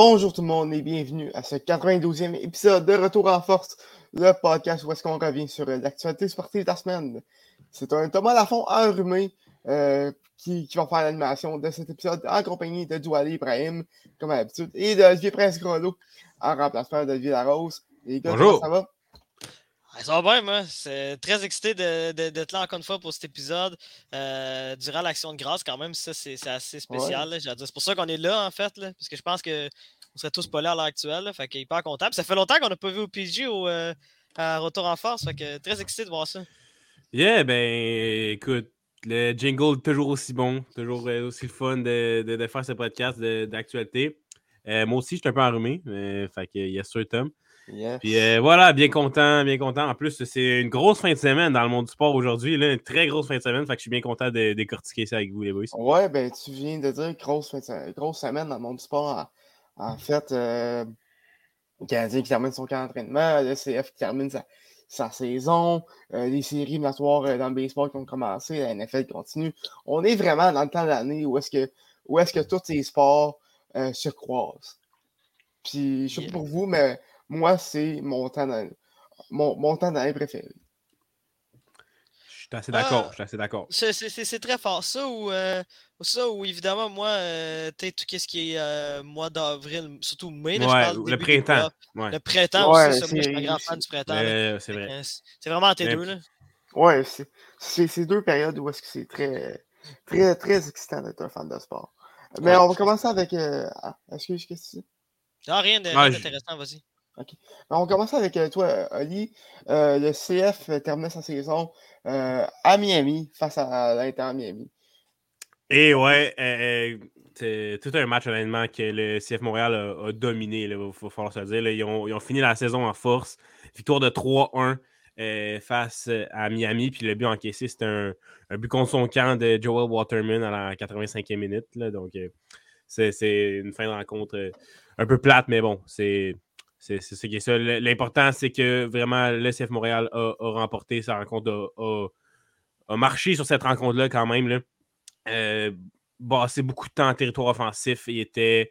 Bonjour tout le monde et bienvenue à ce 92e épisode de Retour en Force, le podcast où est-ce qu'on revient sur l'actualité sportive de la semaine. C'est un Thomas Lafont enrhumé euh, qui, qui, va faire l'animation de cet épisode en compagnie de Douali Ibrahim, comme d'habitude, et de Olivier Prince-Grelot en remplacement d'Olivier Larose. Les gars, Bonjour. ça va? Ça va bien, moi. C'est très excité d'être là encore une fois pour cet épisode. Euh, durant l'Action de grâce, quand même, ça, c'est assez spécial. Ouais. C'est pour ça qu'on est là, en fait, là, parce que je pense qu'on serait tous pas là à l'heure actuelle. Là, fait qu'il est hyper content. Puis ça fait longtemps qu'on n'a pas vu au PG au, euh, à Retour en Force. Fait que très excité de voir ça. Yeah, ben, écoute, le jingle toujours aussi bon, toujours euh, aussi le fun de, de, de faire ce podcast d'actualité. Euh, moi aussi, je suis un peu enrhumé. Fait que yes, sûr, Tom. Yes. Puis euh, voilà, bien content, bien content. En plus, c'est une grosse fin de semaine dans le monde du sport aujourd'hui. Une très grosse fin de semaine. Fait que je suis bien content de décortiquer ça avec vous, les boys. Ouais, ben tu viens de dire grosse, grosse semaine dans le monde du sport. En, en fait, euh, le Canadien qui termine son camp d'entraînement, le CF qui termine sa, sa saison, euh, les séries éliminatoires dans le baseball qui ont commencé, la NFL continue. On est vraiment dans le temps de l'année où est-ce que, où est-ce que tous ces sports euh, se croisent. Puis, je sais pas pour vous, mais moi, c'est mon temps d'année mon, mon temps d'année préféré. Je suis assez d'accord. Ah, je suis assez d'accord. C'est très fort. Ça ou, euh, ça ou évidemment, moi, euh, tu tout ce qui est euh, mois d'avril, surtout mai. Là, ouais, je parle le printemps. Ouais. Le printemps ouais, aussi, ça, moi, je suis un grand fan du printemps. C'est vrai. C'est vraiment entre les deux. Là. Ouais, c'est deux périodes où est-ce que c'est très, très, très excitant d'être un fan de sport. Mais on va commencer avec. Ah, Excuse, qu'est-ce que tu dis? Non, rien d'intéressant, vas-y. OK. On va commencer avec euh, toi, Oli. Euh, le CF terminait sa saison euh, à Miami face à l'Inter Miami. Et ouais, euh, c'est tout un match honnêtement que le CF Montréal a, dominé, il faut falloir se le dire. Ils, ont, fini la saison en force. Victoire de 3-1 face à Miami. Puis le but encaissé, c'était un, but contre son camp de Joel Waterman à la 85e minute. Donc c'est une fin de rencontre un peu plate, mais bon, c'est c'est est ça. L'important, c'est que vraiment le CF Montréal a, remporté sa rencontre, a, marché sur cette rencontre-là quand même. Là. Euh, beaucoup de temps en territoire offensif. Il était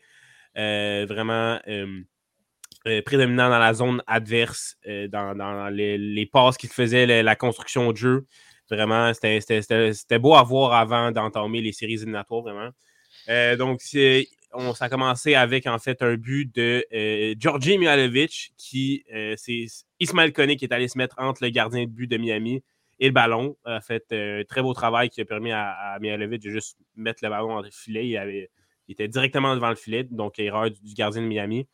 euh, vraiment euh, prédominant dans la zone adverse, dans, dans les, les, passes qu'il faisait, la, la, construction de jeu. Vraiment, c'était beau à voir avant d'entamer les séries éliminatoires, vraiment. Donc, on, ça a commencé avec en fait un but de euh, Georgi Mihalovic qui euh, c'est Ismaël Koné qui est allé se mettre entre le gardien de but de Miami et le ballon. A fait un très beau travail qui a permis à, à Mihalovic de juste mettre le ballon entre le filet. Il, il, était directement devant le filet, donc erreur du, gardien de Miami.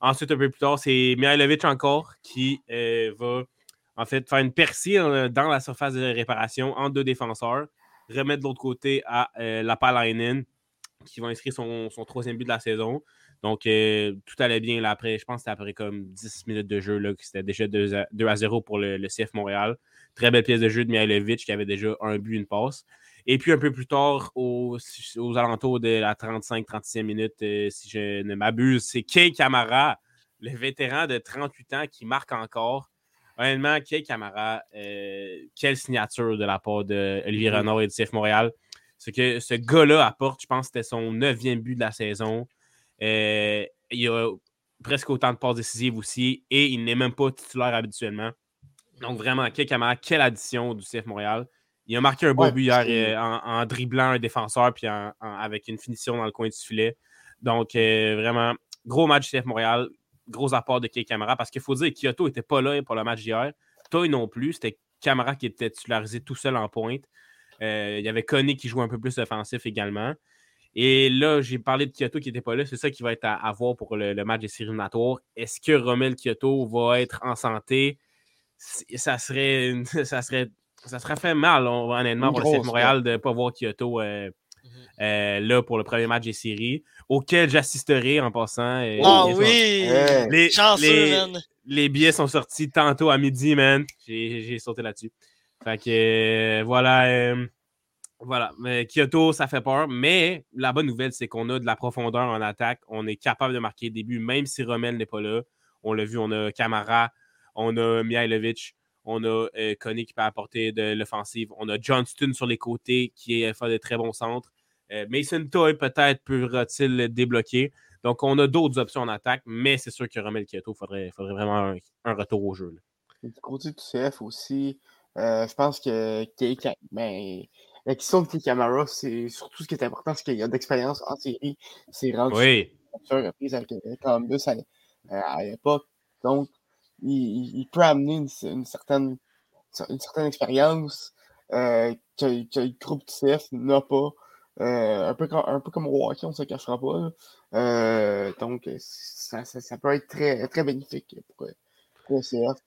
Ensuite, un peu plus tard, c'est Mihalovic encore qui va en fait faire une percée dans la surface de réparation entre deux défenseurs, remettre de l'autre côté à la Palainen qui va inscrire son, son, troisième but de la saison. Donc, euh, tout allait bien là, après. Je pense que c'était après comme 10 minutes de jeu. C'était déjà 2 à, 2 à, 0 pour le, le, CF Montréal. Très belle pièce de jeu de Mihailovic qui avait déjà un but, une passe. Et puis, un peu plus tard, aux, aux alentours de la 35-36e minute, euh, si je ne m'abuse, c'est Kay Camara, le vétéran de 38 ans qui marque encore. Honnêtement, Kay Camara, euh, quelle signature de la part d'Olivier mm -hmm. Renard et du CF Montréal ce que ce gars-là apporte, je pense que c'était son neuvième but de la saison. Euh, il a presque autant de passes décisives aussi et il n'est même pas titulaire habituellement. Donc, vraiment, camarade, quelle addition du CF Montréal. Il a marqué un beau ouais, but hier euh, en, en, dribblant un défenseur puis en, en, avec une finition dans le coin du filet. Donc, euh, vraiment, gros match du CF Montréal, gros apport de Kay Camara parce qu'il faut dire que Kyoto n'était pas là pour le match d'hier. Toy non plus. C'était Camara qui était titularisé tout seul en pointe. Euh, il y avait Connie qui jouait un peu plus offensif également. Et là, j'ai parlé de Kyoto qui n'était pas là. C'est ça qui va être à, à voir pour le, le, match des séries. Est-ce que Romel Kyoto va être en santé? Ça serait, ça serait, ça serait fait mal, on, honnêtement, pour le CF Montréal de ne pas voir Kyoto euh, mm -hmm. euh, là pour le premier match des séries, auquel j'assisterai en passant. Oh oui! Les, les, les, billets sont sortis tantôt à midi, man. J'ai sauté là-dessus. Fait que euh, voilà. Euh, voilà. Mais Kyoto, ça fait peur. Mais la bonne nouvelle, c'est qu'on a de la profondeur en attaque. On est capable de marquer des buts, même si Rommel n'est pas là. On l'a vu, on a Camara, on a Mihailovic, on a euh, qui peut apporter de l'offensive. On a Johnston sur les côtés qui est fait de très bons centres. Euh, Mason Toy peut-être pourra-t-il débloquer. Donc, on a d'autres options en attaque, mais c'est sûr que Romel Kyoto, il faudrait vraiment un, retour au jeu. Du côté du CF aussi, euh, je pense que ben, la question de Camara, c'est surtout ce qui est important, c'est qu'il y a d'expérience en série. C'est rendu oui. reprise avec Columbus à, à l'époque. Donc, il, peut amener une, certaine, une certaine expérience euh, que, le groupe CF n'a pas. Euh, un, peu comme, un peu comme on ne se cachera pas. Euh, donc, ça, ça, peut être très, très bénéfique pour, le CF.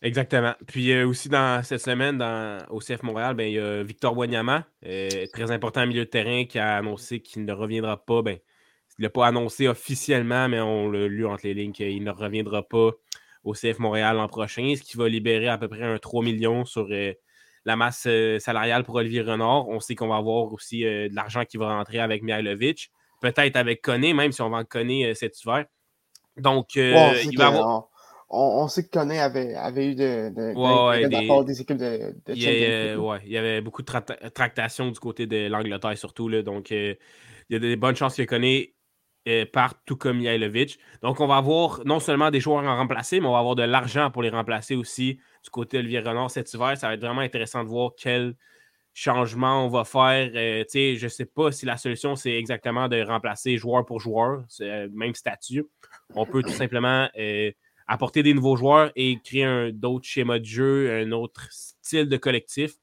Exactement. Puis aussi dans cette semaine, dans, au CF Montréal, ben, il y a Victor Wanyama, très important milieu de terrain, qui a annoncé qu'il ne reviendra pas. Ben, il l'a pas annoncé officiellement, mais on l'a lu entre les lignes qu'il ne reviendra pas au CF Montréal l'an prochain, ce qui va libérer à peu près un 3 millions sur euh, la masse euh, salariale pour Olivier Renard. On sait qu'on va avoir aussi euh, de l'argent qui va rentrer avec Mihailovic, peut-être avec Koné, même si on va en Koné cet hiver. Donc, il va avoir... On, sait que Koné avait, eu de, de, des... équipes de, il, y ouais, il y avait beaucoup de tractations du côté de l'Angleterre, surtout. Là, donc, il y a des bonnes chances que Koné euh, partent, tout comme Mihailovic. Donc, on va avoir non seulement des joueurs à remplacer, mais on va avoir de l'argent pour les remplacer aussi du côté Olivier Renard cet hiver. Ça va être vraiment intéressant de voir quel changement on va faire. Euh, je ne sais pas si la solution, c'est exactement de remplacer joueur pour joueur, c'est le même statut. On peut tout simplement euh, apporter des nouveaux joueurs et créer d'autres schémas de jeu, un autre style de collectif.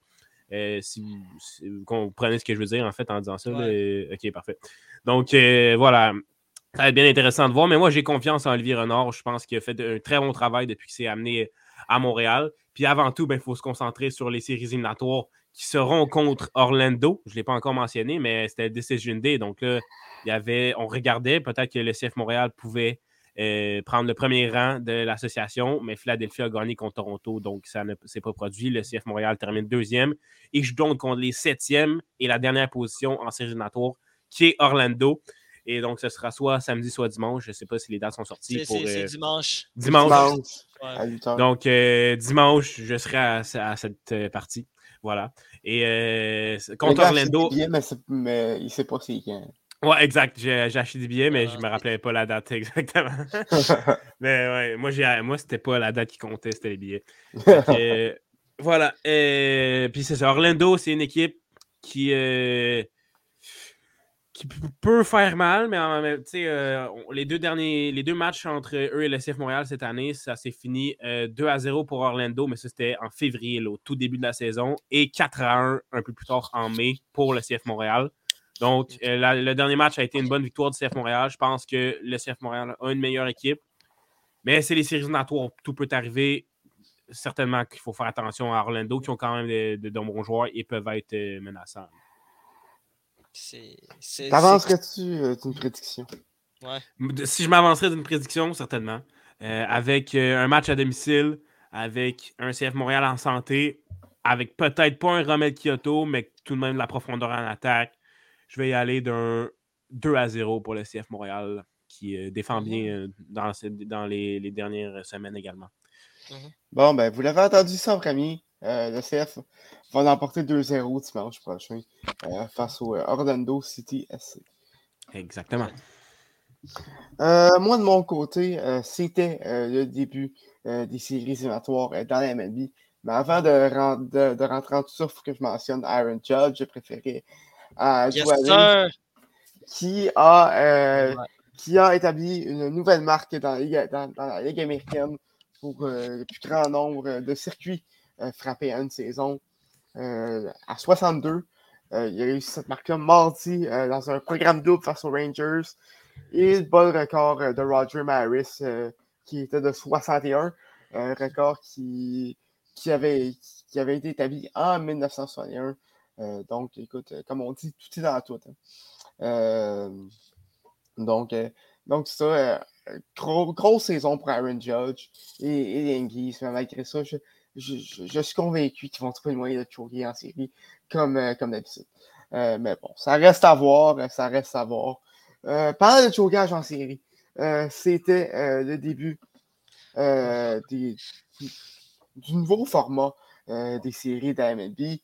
si, vous comprenez ce que je veux dire en fait en disant ça. ok, parfait. Donc voilà, ça va être bien intéressant de voir. Mais moi, j'ai confiance en Olivier Renard. Je pense qu'il a fait un très bon travail depuis qu'il s'est amené à Montréal. Puis avant tout, il ben, faut se concentrer sur les séries éliminatoires qui seront contre Orlando. Je ne l'ai pas encore mentionné, mais c'était Decision Day. Donc là, il y avait, on regardait peut-être que le CF Montréal pouvait euh, prendre le premier rang de l'association, mais Philadelphie a gagné contre Toronto, donc ça ne s'est pas produit. Le CF Montréal termine deuxième et joue donc contre les septièmes et la dernière position en séries éliminatoires, qui est Orlando. Et donc, ce sera soit samedi, soit dimanche. Je ne sais pas si les dates sont sorties. C'est euh, dimanche. Dimanche. Donc, euh, dimanche, je serai à, cette partie. Voilà. Et contre Orlando. Mais, il ne sait pas c'est quand. Ouais, exact. J'ai acheté des billets, mais je ne me rappelais pas la date exactement. mais ouais, moi, moi c'était pas la date qui comptait, c'était les billets. voilà. puis c'est ça. Orlando, c'est une équipe qui qui peut faire mal, mais euh, les deux derniers les deux matchs entre eux et le CF Montréal cette année, ça s'est fini 2 euh, à 0 pour Orlando, mais ça c'était en février, au tout début de la saison, et 4 à 1 un peu plus tard en mai pour le CF Montréal. Donc, euh, le dernier match a été une bonne victoire du CF Montréal. Je pense que le CF Montréal a une meilleure équipe, mais c'est les séries éliminatoires, tout peut arriver. Certainement qu'il faut faire attention à Orlando, qui ont quand même de, de bons joueurs et peuvent être menaçants. T'avancerais-tu euh, d'une prédiction? Si je m'avancerais d'une prédiction, certainement. Euh, avec euh, un match à domicile, avec un CF Montréal en santé, avec peut-être pas un Romel Kyoto, mais tout de même de la profondeur en attaque, je vais y aller d'un 2 à 0 pour le CF Montréal, qui défend bien dans, dans les, dernières semaines également. Mhm. Bon, ben, vous l'avez entendu ça, premier. le CF va l'emporter 2-0 dimanche prochain euh, face au euh, Orlando City SC. Exactement. Euh, moi, de mon côté, c'était le début des séries éliminatoires dans la MLB. Mais avant de, de, rentrer en tout ça, il faut que je mentionne Aaron Judge. Je préférais à qui, a, qui a établi une nouvelle marque dans dans la Ligue américaine pour le plus grand nombre de circuits frappés à une saison. Euh, à 62. Euh, il a réussi cette marque-là mardi euh, dans un programme double face aux Rangers. Et le bon record de Roger Maris, qui était de 61. Un record qui, qui, avait, qui avait été établi en 1961. Donc, écoute, comme on dit, tout est dans tout. Hein. donc, donc ça, grosse saison pour Aaron Judge et, et Yankees. Mais malgré ça, je, je, suis convaincu qu'ils vont trouver le moyen de choquer en série, comme, euh, comme d'habitude. Euh, mais bon, ça reste à voir, euh, ça reste à voir. parlant de chocage en série, c'était le début du nouveau format des séries d'AMLB.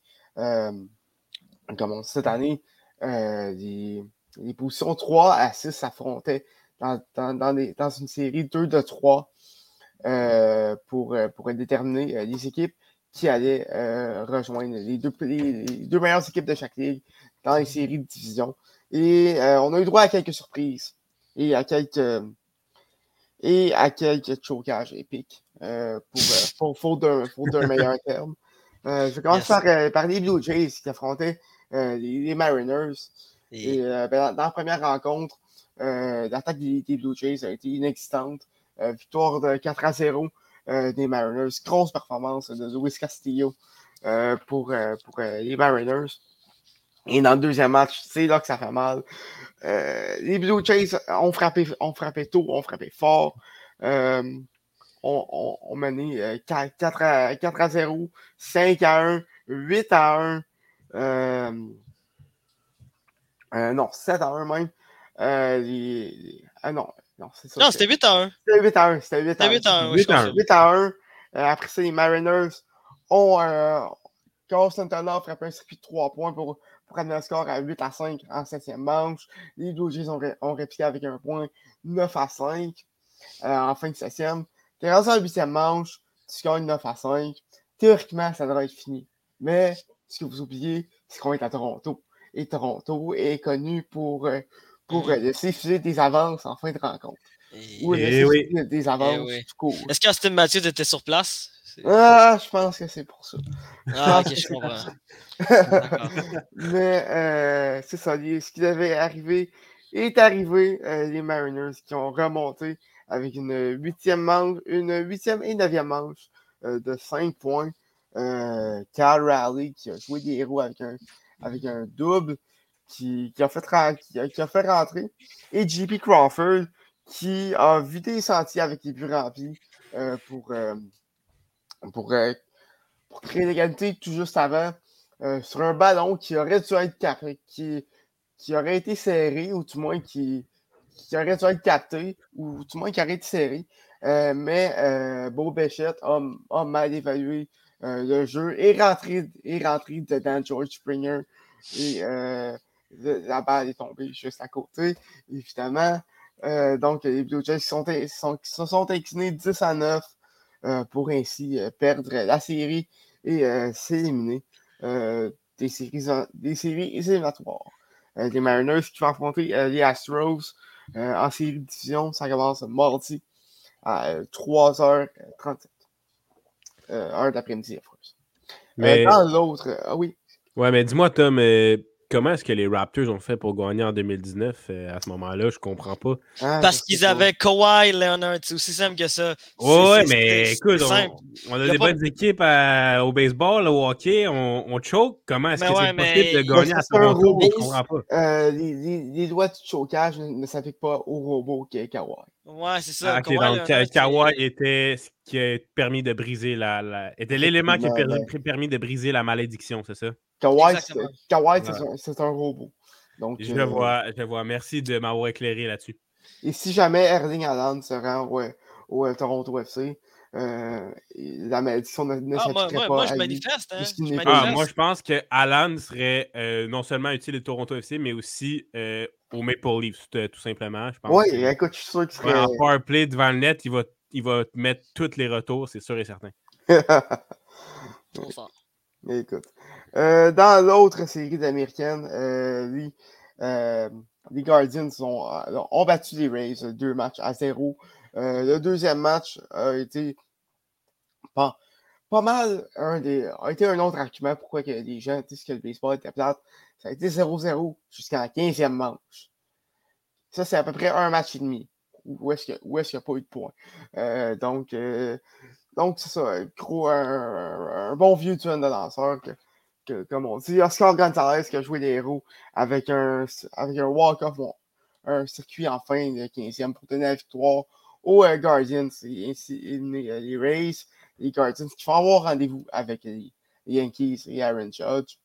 Comme on cette année, les, les, positions 3 à 6 s'affrontaient dans, une série 2 de 3 pour, pour déterminer les équipes qui allaient rejoindre les deux, les, deux meilleures équipes de chaque ligue dans les séries de division. Et on a eu droit à quelques surprises et à quelques et à quelques chocages épiques euh, pour, pour, d'un meilleur terme. Euh, je commence par, euh, par, les Blue Jays qui affrontaient les, Mariners. Et, ben, dans, la première rencontre, l'attaque des, Blue Jays a été inexistante. victoire de 4 à 0 des Mariners. Grosse performance de Luis Castillo pour, pour les Mariners. Et dans le deuxième match, c'est là que ça fait mal. Euh, les Blue Jays ont frappé, ont frappé tôt, ont frappé fort. Euh, on, on, mené 4, euh, à, 4 à 0, 5 à 1, 8 à 1. Euh, euh, non, 7 à 1 même. Les, ah non, non, c'est ça. Non, c'était 8 à 1. C'était 8 à 1. C'était 8 à 1. 8 à 1. 8 à 1. 8 à 1. après ça, les Mariners ont. Carl Santana a frappé un circuit de 3 points pour prendre le score à 8 à 5 en septième manche. Les Blue Jays ont, ont répliqué avec un point 9 à 5 euh, en fin de septième. T'es rendu en huitième manche, tu gagnes 9 à 5. Théoriquement, ça devrait être fini. Mais ce que vous oubliez, c'est qu'on est à Toronto. Et Toronto est connu pour, euh, pour euh, laisser fuser des avances en fin de rencontre. Ou laisser oui. des avances du cours. Est-ce qu'Austin Matthews était sur place? Ah, je pense que c'est pour ça. Ah, ok, je comprends. Mais euh, c'est ça, ce qui devait arriver est arrivé. Euh, les Mariners qui ont remonté avec une huitième manche, une huitième et neuvième manche euh, de 5 points. Cal Raleigh qui a joué des héros avec un, avec un double qui, qui, a fait qui, a, fait rentrer. Et JP Crawford qui a vidé les sentiers avec les buts remplis pour pour, euh, pour créer l'égalité tout juste avant euh, sur un ballon qui aurait dû être qui, qui aurait été serré, ou du moins qui, qui aurait dû être capté, ou du moins qui aurait été serré. Euh, mais Beau Béchette a, mal évalué le jeu et rentré, est rentré dedans George Springer. Et la balle est tombée juste à côté, évidemment. donc, les Blue Jays sont, sont, se sont inclinés 10 à 9 euh, pour ainsi euh, perdre la série et euh, s'éliminer des, séries, des séries éliminatoires. les Mariners qui vont affronter les Astros en série de division, ça commence mardi à 3h37. heure d'après-midi, Mais... dans l'autre, ah oui. Ouais, mais dis-moi, Tom, comment est-ce que les Raptors ont fait pour gagner en 2019 euh, à ce moment-là? Je comprends pas. Ah, Parce qu'ils avaient Kawhi Leonard. C'est aussi simple que ça. Ouais, mais écoute, on, a des bonnes équipes au baseball, au hockey, on, choke. Comment est-ce que c'est possible de gagner à Toronto? Je comprends pas. Euh, les, les, les, lois du chocage ne s'appliquent pas au robot qui est Kawhi. Ouais, c'est ça. Ah, donc Kawhi était ce qui a permis de briser la. était l'élément qui a permis de briser la malédiction, c'est ça? Kawhi, c'est un, robot. Donc, je, euh, vois, je vois. Merci de m'avoir éclairé là-dessus. Et si jamais Erling Haaland se rend au, au Toronto FC, euh, la malédiction ne, ne ah, moi, moi, pas. Moi, je manifeste. Hein, je Ah, moi, je pense que Alan serait euh, non seulement utile au Toronto FC, mais aussi euh, au Maple Leafs, tout simplement. Oui, écoute, je suis sûr qu'il serait. En power play devant le net, il va, il va mettre tous les retours, c'est sûr et certain. Trop fort. Écoute. Euh, dans l'autre série américaine, euh, euh, les, Guardians ont, ont, battu les Rays deux matchs à zéro. le deuxième match a été pas, pas mal un des, a été un autre argument pourquoi que les gens disent que le baseball était plate. Ça a été 0-0 jusqu'à la 15e manche. Ça, c'est à peu près un match et demi. Où est-ce qu'il n'y a, pas eu de points? donc, donc c'est ça, gros, un, bon vieux tunnel de lanceur comme on dit, Oscar Gonzalez qui a joué les héros avec un, avec un walk-off, un circuit en fin de 15e pour donner la victoire aux euh, Guardians et ainsi euh, les Rays, les Guardians qui vont avoir rendez-vous avec les, Yankees et Aaron Judge.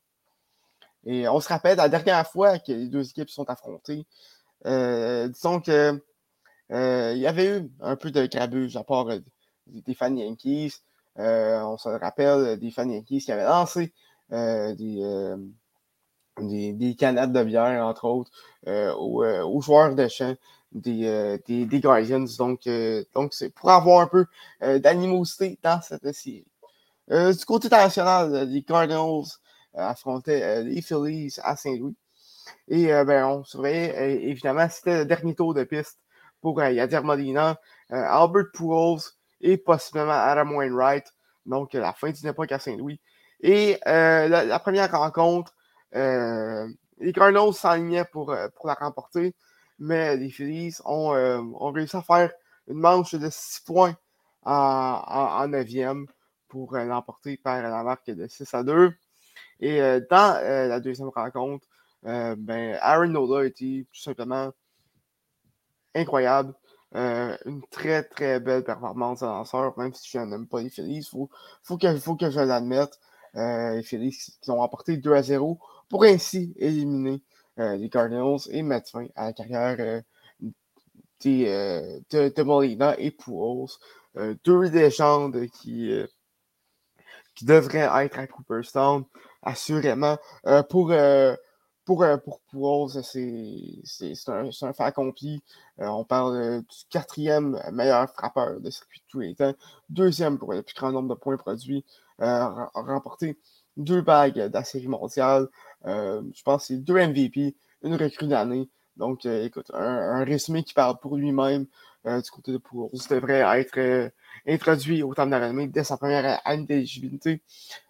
Et on se rappelle la dernière fois que les deux équipes sont affrontées, euh, disons que y avait eu un peu de grabuge à part des fans Yankees. on se rappelle des fans Yankees qui avaient lancé euh, des, euh, des, canettes de bière, entre autres, aux, aux, joueurs de champ des, des, Guardians. Donc, donc c'est pour avoir un peu d'animosité dans cette série. du côté international, les Cardinals affrontaient les Phillies à Saint-Louis. Et ben, on surveillait, évidemment, c'était le dernier tour de piste pour Yadir Molina, Albert Pujols et possiblement Adam Wainwright. Donc, la fin d'une époque à Saint-Louis. Et la, première rencontre, les Cardinals s'alignaient pour, pour la remporter, mais les Phillies ont, ont, réussi à faire une manche de 6 points en, en, 9e pour l'emporter par la marque de 6 à 2. Et dans la deuxième rencontre, ben, Aaron Nola été tout simplement incroyable. Euh, une très très belle performance de lanceur, même si je n'aime pas les Phillies. Il faut, faut, que, faut que je l'admette. Euh, les Phillies qui ont emporté 2 à 0 pour ainsi éliminer euh, les Cardinals et mettre fin à la carrière de, de, Molina et Pujols. deux légendes qui, qui devraient être à Cooperstown, assurément. pour pour, euh, pour c'est un, un, fait accompli. Euh, on parle du quatrième meilleur frappeur de circuit de tous les temps, deuxième pour le plus grand nombre de points produits, euh, remporté deux bagues de la série mondiale. je pense que c'est deux MVP, une recrue d'année. Donc, écoute, un, résumé qui parle pour lui-même du côté de Pouros devrait être introduit au temps de dès sa première année d'éligibilité.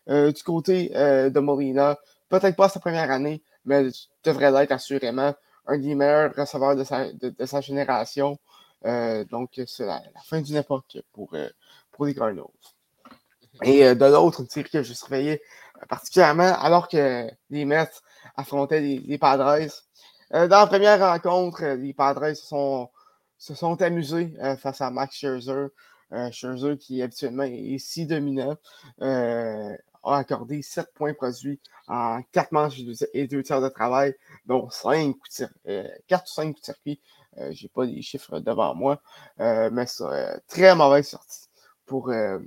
du côté de Molina, peut-être pas sa première année, mais devrait l'être assurément un des meilleurs receveurs de sa, de, sa génération. Euh, donc, c'est la, fin d'une époque pour, euh, pour les Cardinals. Et euh, de l'autre, une série que je surveillais particulièrement alors que les Mets affrontaient les, Padres. dans la première rencontre, les Padres se sont, se sont amusés face à Max Scherzer. Scherzer qui habituellement est si dominant a accordé 7 points produits en 4 manches et 2 tiers de travail, dont 5 euh, 4 ou 5 coups de circuit. Euh, Je n'ai pas les chiffres devant moi, euh, mais c'est euh, très mauvaise sortie pour, euh,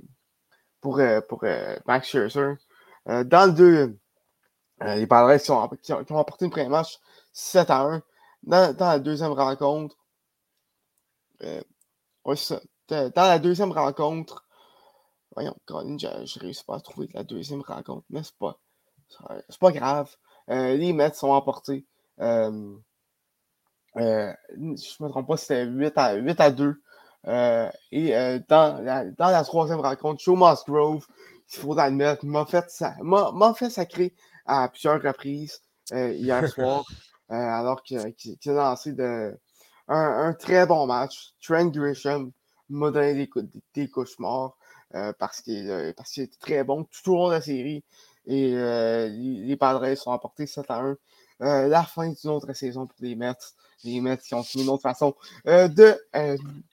Max Scherzer. dans le 2, les Padres qui ont, qui, ont, apporté une première match 7 à 1. Dans, dans la deuxième rencontre, ouais, dans la deuxième rencontre, Voyons, Colin, je réussis pas à trouver la deuxième rencontre, mais c'est pas, c'est pas grave. Euh, les Mets sont emportés. Euh, euh, je me trompe pas, c'était 8 à, 8 à 2. et dans, la, dans la troisième rencontre, Joe Musgrove, il faut l'admettre, m'a fait, m'a, fait sacrer à plusieurs reprises hier soir, alors qu'il, a lancé de, un, un, très bon match. Trent Grisham m'a donné des, des, des cauchemars. Euh, parce qu'il est très bon tout au long de la série. Et euh, les, Padres sont emportés 7 à 1. Euh, la fin d'une autre saison pour les Mets. Les Mets qui ont fini une autre façon de,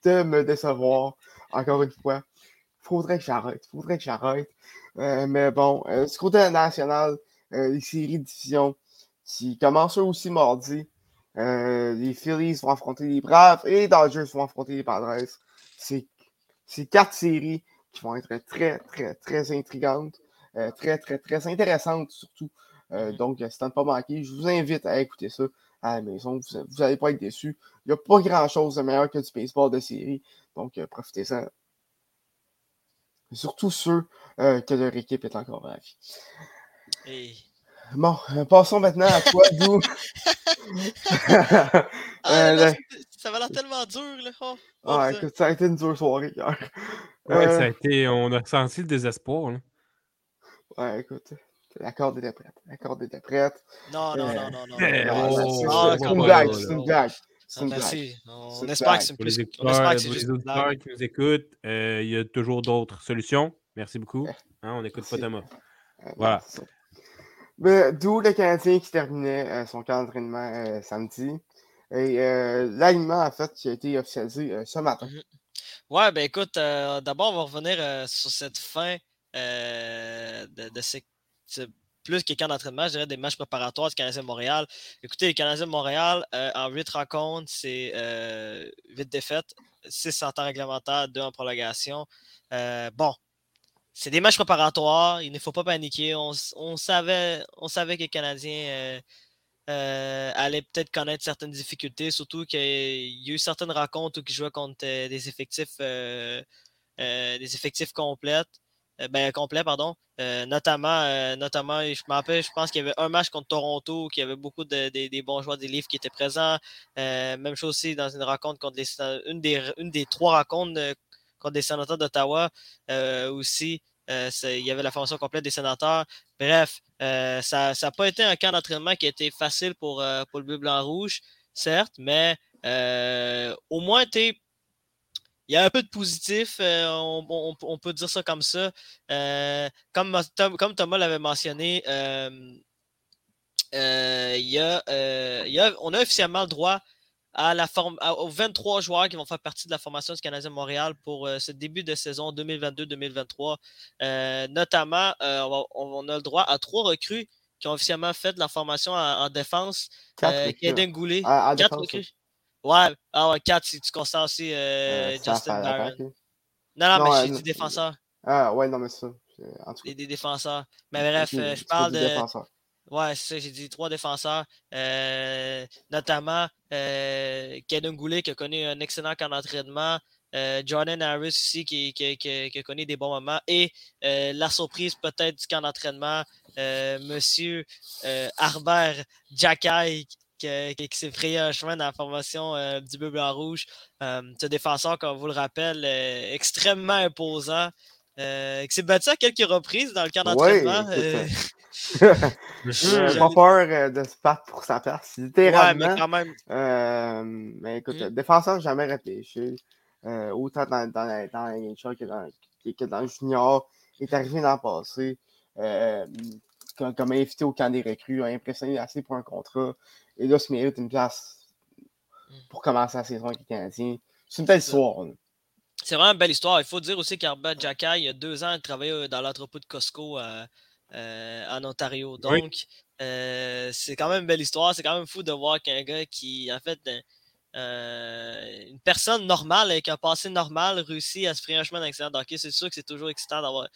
de me décevoir, encore une fois. Faudrait que j'arrête. Faudrait que j'arrête. mais bon, du côté national, les séries de division qui commencent aussi mardi. les Phillies vont affronter les Braves et les Dodgers vont affronter les Padres. C'est quatre séries qui vont être très, très, très intrigantes, euh, très, très, très intéressantes surtout. Euh, mm-hmm. donc, c'est à ne pas manquer. Je vous invite à écouter ça à la maison. Vous n'allez pas être déçus. Il n'y a pas grand-chose de meilleur que du baseball de série. Donc, euh, profitez-en. Surtout ceux que leur équipe est encore en vie. Bon, passons maintenant à toi, Dou. ah, ça va l'air tellement dur, là. Oh, ah, écoute, ça a été une dure soirée hier. Ouais, ça a euh, été. On a senti le désespoir. Là. Ouais, écoute. La corde était prête. La corde était prête. Non, non, non, non, non. C'est une blague. C'est une blague. C'est une blague. On espère que c'est plus. les auditeurs qui nous écoutent, euh, il y a toujours d'autres solutions. Merci beaucoup. Hein, on n'écoute pas Thomas. Voilà. D'où le Canadien qui terminait euh, son camp d'entraînement samedi? Et l'alignement, en fait, qui a été officialisé ce matin. Mhm. Ouais, ben écoute, euh, d'abord, on va revenir euh, sur cette fin euh, de, plus que camp d'entraînement, je dirais des matchs préparatoires du Canadien de Montréal. Écoutez, les Canadiens de Montréal, en 8 rencontres, c'est 8 défaites, 6 en temps réglementaire, 2 en prolongation. bon, c'est des matchs préparatoires, il ne faut pas paniquer. On, savait, on savait que les Canadiens allait peut-être connaître certaines difficultés, surtout qu'il y a eu certaines rencontres où il jouait contre des effectifs des effectifs complètes. Ben, complet, pardon. notamment, notamment, je me je pense qu'il y avait un match contre Toronto, qui avait beaucoup de, des bons joueurs des livres qui étaient présents. même chose aussi dans une rencontre contre les, une des, une des trois rencontres contre des sénateurs d'Ottawa aussi. Euh, il y avait la formation complète des sénateurs. Bref, euh, ça n'a pas été un camp d'entraînement qui a été facile pour, euh, pour le bleu blanc rouge, certes, mais au moins, il y a un peu de positif, on, peut dire ça comme ça. comme, comme Thomas l'avait mentionné, il y a, on a officiellement le droit à la forme, aux 23 joueurs qui vont faire partie de la formation du Canadien Montréal pour euh, ce début de saison 2022-2023. Euh, notamment, euh, on, a le droit à trois recrues qui ont officiellement fait de la formation en, défense. Kaden Goulet. Ah, quatre recrues. Ouais, ah ouais, quatre si tu constates aussi Justin Barron. Non, non, mais je suis défenseur. Ah ouais, non, mais ça. En tout cas. Des, défenseurs. Mais bref, je parle de. Ouais, c'est ça, j'ai dit trois défenseurs, euh, notamment euh, Goulet qui a connu un excellent camp d'entraînement, euh, Jordan Harris aussi qui, qui, qui, a connu des bons moments, et euh, la surprise peut-être du camp d'entraînement, Monsieur Harbert Jacky qui, s'est frayé un chemin dans la formation du bleu blanc rouge. ce défenseur, comme vous le rappelle, extrêmement imposant. qui s'est battu à quelques reprises dans le camp d'entraînement. J'ai pas peur euh, de se battre pour sa place. Littéralement. Ouais, mais quand même. Euh, mais écoute, mmh. défenseur, jamais réfléchi. Euh, autant dans, dans, dans la NHL que dans, que dans le junior. Il est arrivé dans le passé. Euh, comme, comme, invité au camp des recrues, a impressionné assez pour un contrat. Et là, se mérite une place mmh. pour commencer la saison avec les Canadiens. C'est une belle histoire. C'est vraiment une belle histoire. Il faut dire aussi qu'Arba Jacky, il y a deux ans, il travaillait dans l'entrepôt de Costco à, en Ontario. Donc, euh, c'est quand même une belle histoire. C'est quand même fou de voir qu'un gars qui, en fait, euh, une personne normale avec un passé normal réussit à se frayer un chemin d'excellent hockey. C'est sûr que c'est toujours excitant d'avoir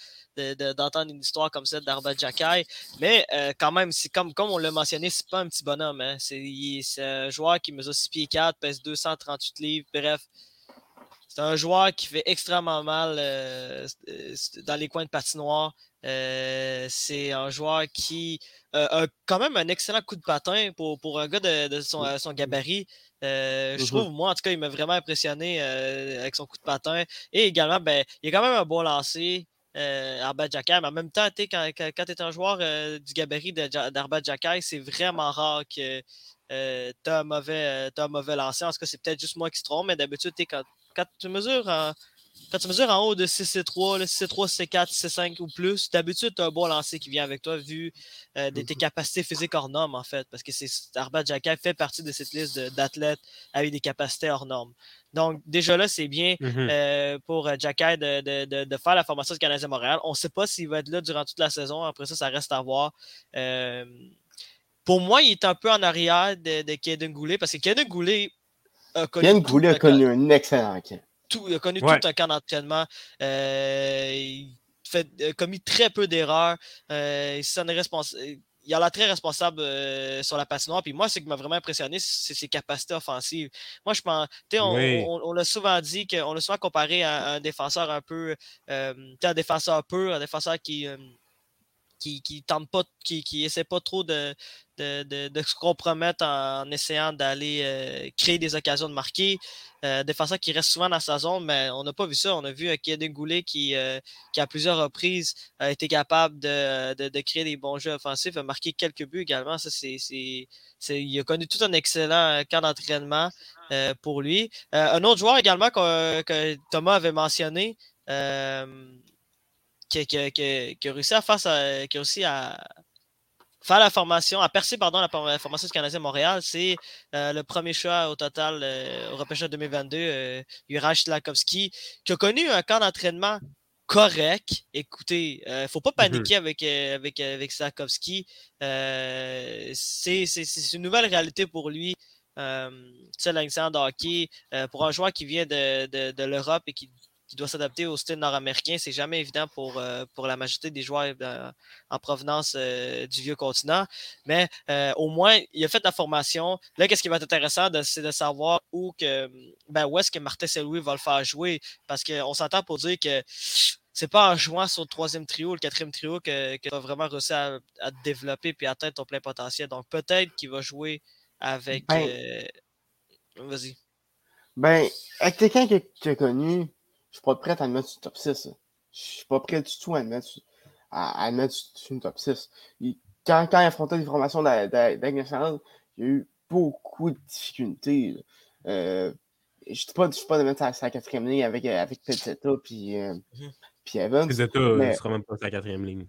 d'entendre une histoire comme celle d'Arba Jacky. Mais quand même, c'est comme, comme on l'a mentionné, c'est pas un petit bonhomme. Hein. C'est un joueur qui mesure 6 pieds 4, pèse 238 livres. Bref, c'est un joueur qui fait extrêmement mal dans les coins de patinoire. Euh, c'est un joueur qui euh, a quand même un excellent coup de patin pour, pour un gars de, son, son, gabarit. Euh, je trouve, moi, en tout cas, il m'a vraiment impressionné avec son coup de patin. Et également, ben, il a quand même un bon lancer. Arba Jacky, mais en même temps, quand, quand, quand tu es un joueur du gabarit d'Arba Jacky, c'est vraiment rare que tu as, un mauvais, un mauvais lancer. En tout cas, c'est peut-être juste moi qui se trompe, mais d'habitude, quand, quand tu mesures quand tu mesures en haut de 6C3, 6C3, C4, C5 ou plus, d'habitude, tu as un bon lancer qui vient avec toi vu euh, de tes capacités physiques hors normes, en fait. Parce que c'est Arba Jacky fait partie de cette liste d'athlètes avec des capacités hors normes. Donc, déjà là, c'est bien mhm. euh, pour euh, Jacky de, de, faire la formation du Canadien Montréal. On ne sait pas s'il va être là durant toute la saison. Après ça, ça reste à voir. pour moi, il est un peu en arrière de, de Kaden Goulet parce que Kaden Goulet a connu. Goulet a connu un excellent camp il a connu tout un camp d'entraînement. Euh, il a commis très peu d'erreurs. Euh, il a l'air très responsable euh, sur la patinoire. Puis moi, ce qui m'a vraiment impressionné, c'est ses capacités offensives. Moi, je pense, on, on, l'a souvent dit qu'on l'a souvent comparé à, un défenseur un peu, un défenseur pur, un défenseur qui qui, qui tente pas, qui, qui essaie pas trop de, de, se compromettre en, essayant d'aller euh, créer des occasions de marquer. Euh, défenseur qui reste souvent dans sa zone, mais on n'a pas vu ça. On a vu Kaden Goulet qui, euh, qui, à plusieurs reprises, a été capable de, de, créer des bons jeux offensifs, a marqué quelques buts également. Ça, c'est, il a connu tout un excellent camp d'entraînement pour lui. un autre joueur également que, Thomas avait mentionné, qui, a réussi à faire qui a réussi à faire la formation, à percer pardon, la, formation du Canadien Montréal, c'est euh, le premier choix au total euh, au repêchage 2022, euh, Slakowski, qui a connu un camp d'entraînement correct. Écoutez, il ne faut pas mm-hmm. paniquer avec, avec, avec Slakowski. c'est une nouvelle réalité pour lui. c'est l'exemple de hockey. pour un joueur qui vient de, de, de l'Europe et qui qui doit s'adapter au style nord-américain. C'est jamais évident pour, pour la majorité des joueurs en provenance du vieux continent. Mais au moins, il a fait la formation. Là, qu'est-ce qui va être intéressant, c'est de savoir où, que, ben, où est-ce que Martin Saint-Louis va le faire jouer? Parce qu'on s'entend pour dire que c'est pas en jouant sur le troisième trio, le quatrième trio, que, tu vas vraiment réussir à, à, te développer et atteindre ton plein potentiel. Donc peut-être qu'il va jouer avec. Ben euh, vas-y. Ben, avec quelqu'un que tu as connu, je suis pas prêt à le mettre sur le top 6. Je suis pas prêt du tout à le mettre, à, mettre sur le top 6. quand, quand il affrontait des formations d'Agnes nationale, il y a eu beaucoup de difficultés. Euh, je ne suis pas, de mettre sa, quatrième ligne avec, avec Peteta puis, euh, mm-hmm. puis Evans. Ne sera même pas sa quatrième ligne.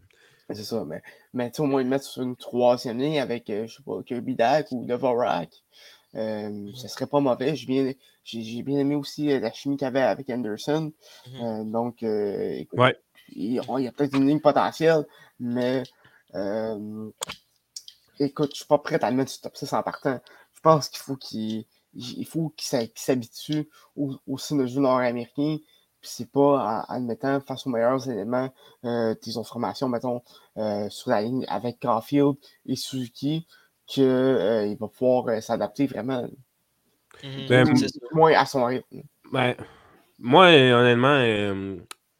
C'est ça, mais, mais au moins le mettre sur une troisième ligne avec, euh, je sais pas, Kirby Dak ou Devorak. Euh, ce serait pas mauvais. J'ai bien, j'ai, bien aimé aussi euh, la chimie qu'il avait avec Anderson. Mm-hmm. Euh, donc, écoute, ouais. il, y a peut-être une ligne potentielle, mais écoute, je suis pas prêt à le mettre sur top 6 en partant. Je pense qu'il faut qu'il, il faut qu'il s'habitue au, au cinéma nord-américain c'est pas en, mettant face aux meilleurs éléments euh, des autres formations, mettons, euh, sur la ligne avec Caulfield et Suzuki, qu'il euh, va pouvoir euh, s'adapter vraiment mhm. ben, moins à son rythme. Ben, moi, honnêtement,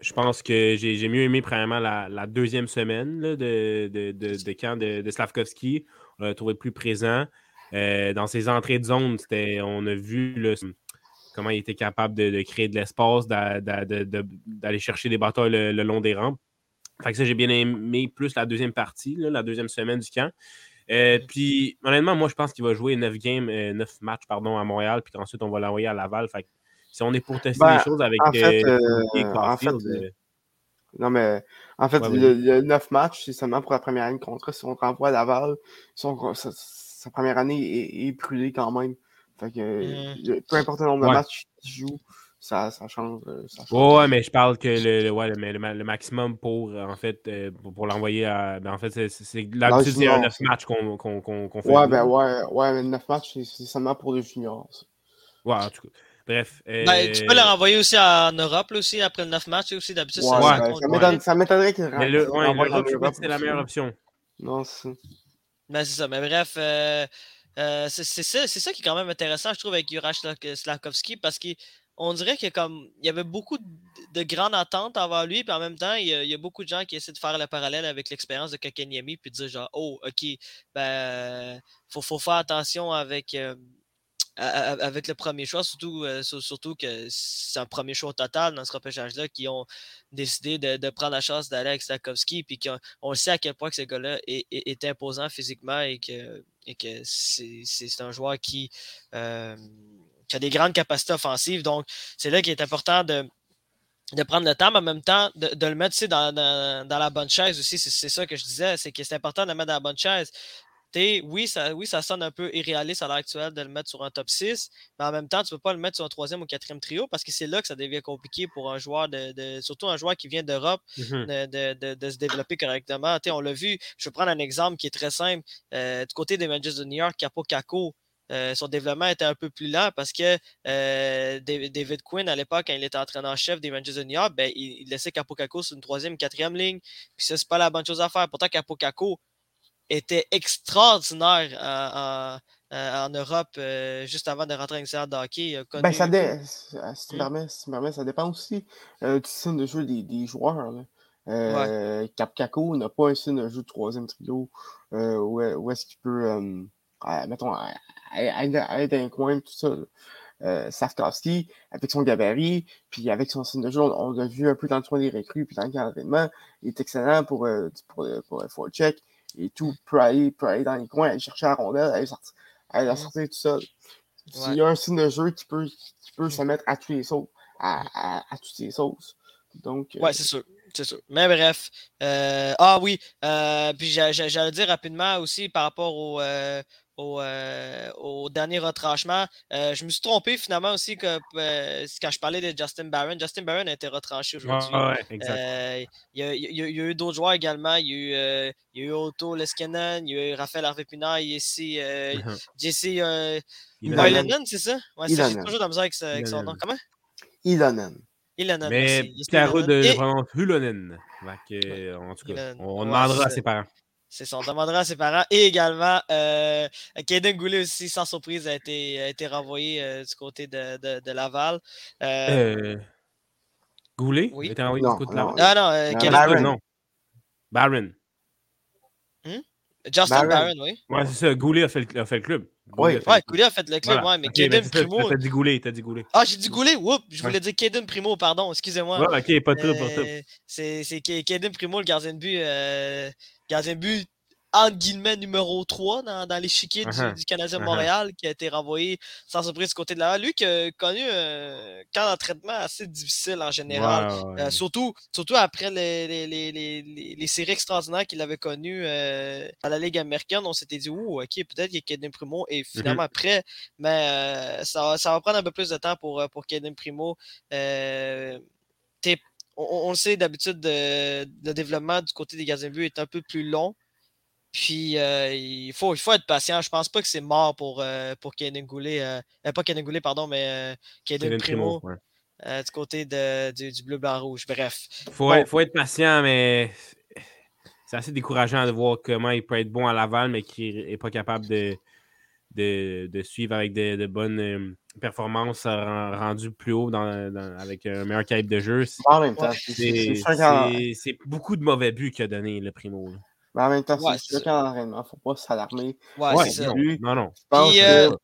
je pense que j'ai mieux aimé premièrement la, deuxième semaine de, de, de, camp de, Slavkovski. On l'a trouvé plus présent. dans ses entrées de zone, on a vu le comment il était capable de, créer de l'espace, d'aller chercher des batailles le, long des rampes. Fait que ça, j'ai bien aimé plus la deuxième partie, la deuxième semaine du camp. Euh, puis, honnêtement, moi, je pense qu'il va jouer 9 games, 9 euh, matchs pardon, à Montréal, puis qu'ensuite, on va l'envoyer à Laval. Fait que, si on est pour tester ben, les choses avec en fait, euh, non, mais en fait, le, 9 matchs, c'est seulement pour la première année de contrat. Si on renvoie à Laval, sa, première année est, est brûlée quand même. Fait que mmh. peu importe le nombre de matchs qu'il joue, ça, ça, change, euh, ça ouais, mais je parle que le, ouais, le, le maximum pour en fait euh, pour, l'envoyer à. Ben, en fait, c'est l'habitude, c'est un 9 matchs qu'on qu qu fait. Ouais, ben ouais, ouais, mais 9 matchs, c'est seulement pour les juniors. Ouais, en tout cas. Bref. Euh... Ben, tu peux le renvoyer aussi en Europe là, aussi, après le 9 matchs aussi. D'habitude, ouais, ben, ça m'étonnerait qu'il rentre. L'Europe, c'est la meilleure option. Non, c'est Ben, c'est ça. Mais bref, euh, euh, c'est ça, ça, qui est quand même intéressant, je trouve, avec Juraj Slavkovski, parce qu'on dirait qu'il y avait beaucoup de grandes attentes avant lui, puis en même temps, il y, a, beaucoup de gens qui essaient de faire le parallèle avec l'expérience de Kakanyemi, puis de dire genre, oh, ok, ben, faut, faire attention avec. Euh, avec le premier choix, surtout, euh, surtout que c'est un premier choix total dans ce repêchage-là, qui ont décidé de, prendre la chance d'aller avec Stakowski, puis qu'on sait à quel point que ce gars-là est, imposant physiquement et que, et que c'est un joueur qui, euh, qui, a des grandes capacités offensives. Donc, c'est là qu'il est important de, de prendre le temps, mais en même temps, de, le mettre dans, dans, dans, la bonne chaise aussi. C'est ça que je disais, c'est que c'est important de le mettre dans la bonne chaise oui ça, oui, ça sonne un peu irréaliste à l'heure actuelle de le mettre sur un top 6, mais en même temps, tu ne peux pas le mettre sur un troisième ou quatrième trio parce que c'est là que ça devient compliqué pour un joueur, de, surtout un joueur qui vient d'Europe, mmh de, se développer correctement. on l'a vu, je vais prendre un exemple qui est très simple. Euh, du côté des Manchester de New York, Capo Caco, euh, son développement était un peu plus lent parce que euh, David Quinn, à l'époque, quand il était entraîneur-chef des Rangers de New York, ben, il, laissait Capo Caco sur une troisième, quatrième ligne. Puis ça, c'est pas la bonne chose à faire. Pourtant, Capo Caco, était extraordinaire en, en, Europe euh, juste avant de rentrer en série de hockey. Ben, ça, si tu me permets, ça dépend aussi euh, du style de jeu des, des joueurs. Euh, Caco n'a pas un style de jeu de troisième trio où, où est-ce qu'il peut, mettons, aller dans un coin, tout ça. Euh, Safkowski, avec son gabarit, puis avec son style de jeu, on, l'a vu un peu dans le tour des recrues, puis dans le il est excellent pour, pour, pour, pour, check et tout peut aller, peut aller dans les coins, aller chercher la rondelle, aller, sortir, aller la sortir tout seul. Il y a un signe de jeu qui peut, qui peut se mettre à tous les sauces, à, à, à toutes les sauces. Donc, euh... Ouais, c'est sûr. C'est sûr. Mais bref. Euh, ah oui. Euh, puis j'allais dire rapidement aussi par rapport au, euh, au, euh, au, dernier retranchement. Euh, je me suis trompé finalement aussi que, euh, quand je parlais de Justin Barron. Justin Barron a été retranché aujourd'hui. il, y a, il, y a, eu d'autres joueurs également. Il y a eu, il y a eu Otto Leskinen, il y a eu Raphaël Harvey Pinard, ici uh-huh. Jesse Ilonen, c'est ça? Ouais, c'est toujours de la avec, avec son nom. Comment? Ilonen. Ilonen, Mais de Et- vraiment Hulonen. En tout cas, Ilonen. on Ouais, demandera à ça. ses parents. C'est ça, on demandera à ses parents. Et également, euh, Kaden Goulet aussi, sans surprise, a été, a été renvoyé euh, du côté de, de, de Laval. Euh, Euh, Goulet? Oui. Il a été envoyé Non, du côté de non. la- ah non, euh, Non, Kaden- Barron. Non. Barron. Justin Barron. Barron, oui. Ouais, c'est ça. Goulet a fait le, a fait le club. Oui. Goulet Ouais. Goulet a fait le club, Voilà. ouais, mais Ok, Kaden ben, Primo. T'as dit Goulet, t'as dit Goulet. Ah, j'ai dit Goulet, whoop, je Ouais. voulais dire Kaden Primo, pardon, excusez-moi. Ouais, ok, pas de trouble, pas de trouble. C'est c'est Ka- Kaden Primo, le gardien de but, euh, gardien but entre guillemets numéro 3 dans, dans l'échiquier du, Uh-huh. du Canadien de Uh-huh. Montréal, qui a été renvoyé sans surprise du côté de là. Lui qui a connu un camp d'entraînement assez difficile en général. Ouais, Euh, surtout, surtout après les, les, les, les, les- séries extraordinaires qu'il avait connues euh, dans la Ligue américaine, on s'était dit, ouh, ok, peut-être qu'il y a Kaden Primo et finalement après, mais euh, ça, va- ça va prendre un peu plus de temps pour, euh, pour Kaden Primo. On, on le sait, d'habitude, de- le développement du côté des gardiens de but est un peu plus long. Puis euh, il, faut, il faut être patient. Je pense pas que c'est mort pour, euh, pour Kaden Goulet. euh, pas Kaden Goulet, pardon, mais euh, Kaden Primo, Primo, ouais. du côté de, du, du bleu, blanc, rouge. Bref. Faut, Bon. être, faut être patient, mais c'est assez décourageant de voir comment il peut être bon à Laval, mais qu'il n'est pas capable de, de, de suivre avec de, de bonnes performances euh, rendues plus haut dans, dans- avec un meilleur calibre de jeu. C'est- En même temps, c'est- beaucoup de mauvais buts qu'il a donné, le Primo. là. mais en même temps, Ouais, c'est sûr qu'en entraînement, faut pas s'alarmer. Ouais, Ouais, c'est ça. non, Lui, non, non. Je pense Puis, que, euh, de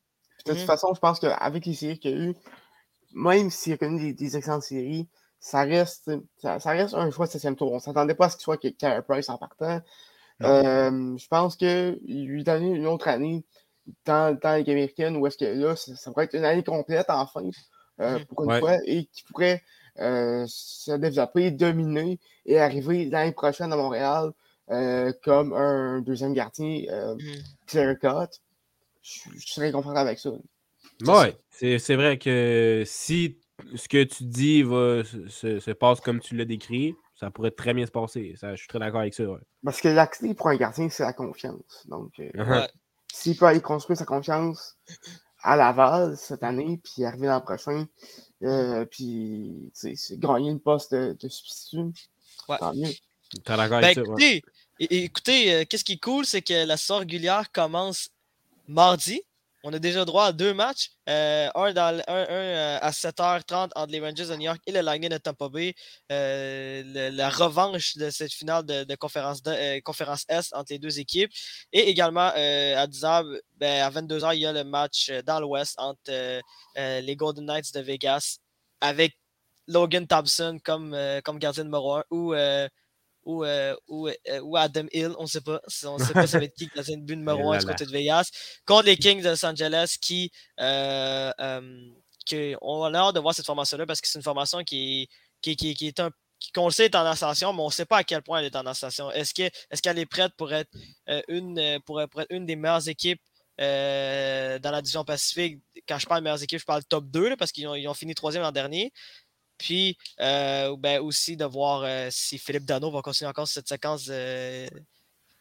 toute mhm. façon, je pense qu'avec les séries qu'il y a eu, même s'il a connu des, des excellentes séries, ça reste, ça, ça reste un choix de septième tour. On s'attendait pas à ce qu'il soit que Carey Price en partant. Euh, je pense qu'il lui donner une autre année dans, dans la Ligue américaine où est-ce que là, ça, ça pourrait être une année complète enfin, euh, Mhm. pour une Ouais. fois, et qui pourrait euh, se développer, dominer et arriver l'année prochaine à Montréal euh, comme un deuxième gardien euh, Mhm. clear cut. Je, je serais confortable avec ça. Ouais, c'est c'est vrai que si ce que tu dis va, se, se- se passe comme tu l'as décrit, ça pourrait très bien se passer. Ça, je suis très d'accord avec ça. ouais. Parce que la clé pour un gardien, c'est la confiance. Donc, euh, Uh-huh. Ouais. S'il peut aller construire sa confiance à Laval cette année, puis arriver l'an prochain, euh, puis tu sais, c'est gagner une poste de, de substitut, Ouais. tant mieux. Ben, ouais. écoutez, écoutez euh, qu'est-ce qui est cool, c'est que la saison régulière commence mardi. On a déjà droit à deux matchs. Euh, un, euh, à 7h30 entre les Rangers de New York et le Lightning de Tampa Bay. Euh, la revanche de cette finale de, conférence, de- Est entre les deux équipes. Et également, à 10h, ben, à 22h, il y a le match dans l'Ouest entre les Golden Knights de Vegas avec Logan Thompson comme, comme gardien numéro 1 ou, ou, euh, ou, euh, ou Adam Hill, on ne sait pas. On ne sait pas ça va être qui gardien de but numéro Et 1 du côté de Vegas. Contre les Kings de Los Angeles qui, euh, euh, qui- on a hâte de voir cette formation-là parce que c'est une formation qui, est- qui, qui, qui est un qu'on le sait est en ascension, mais on ne sait pas à quel point elle est en ascension. Est-ce que- est-ce qu'elle est prête pour être, une, pour, pour être une des meilleures équipes euh, dans la division Pacifique? Quand je parle de meilleures équipes, je parle top 2 là, parce qu'ils ont, ont fini troisième l'an dernier. Puis euh, ben, aussi de voir euh, si Philippe Dano va continuer encore cette séquence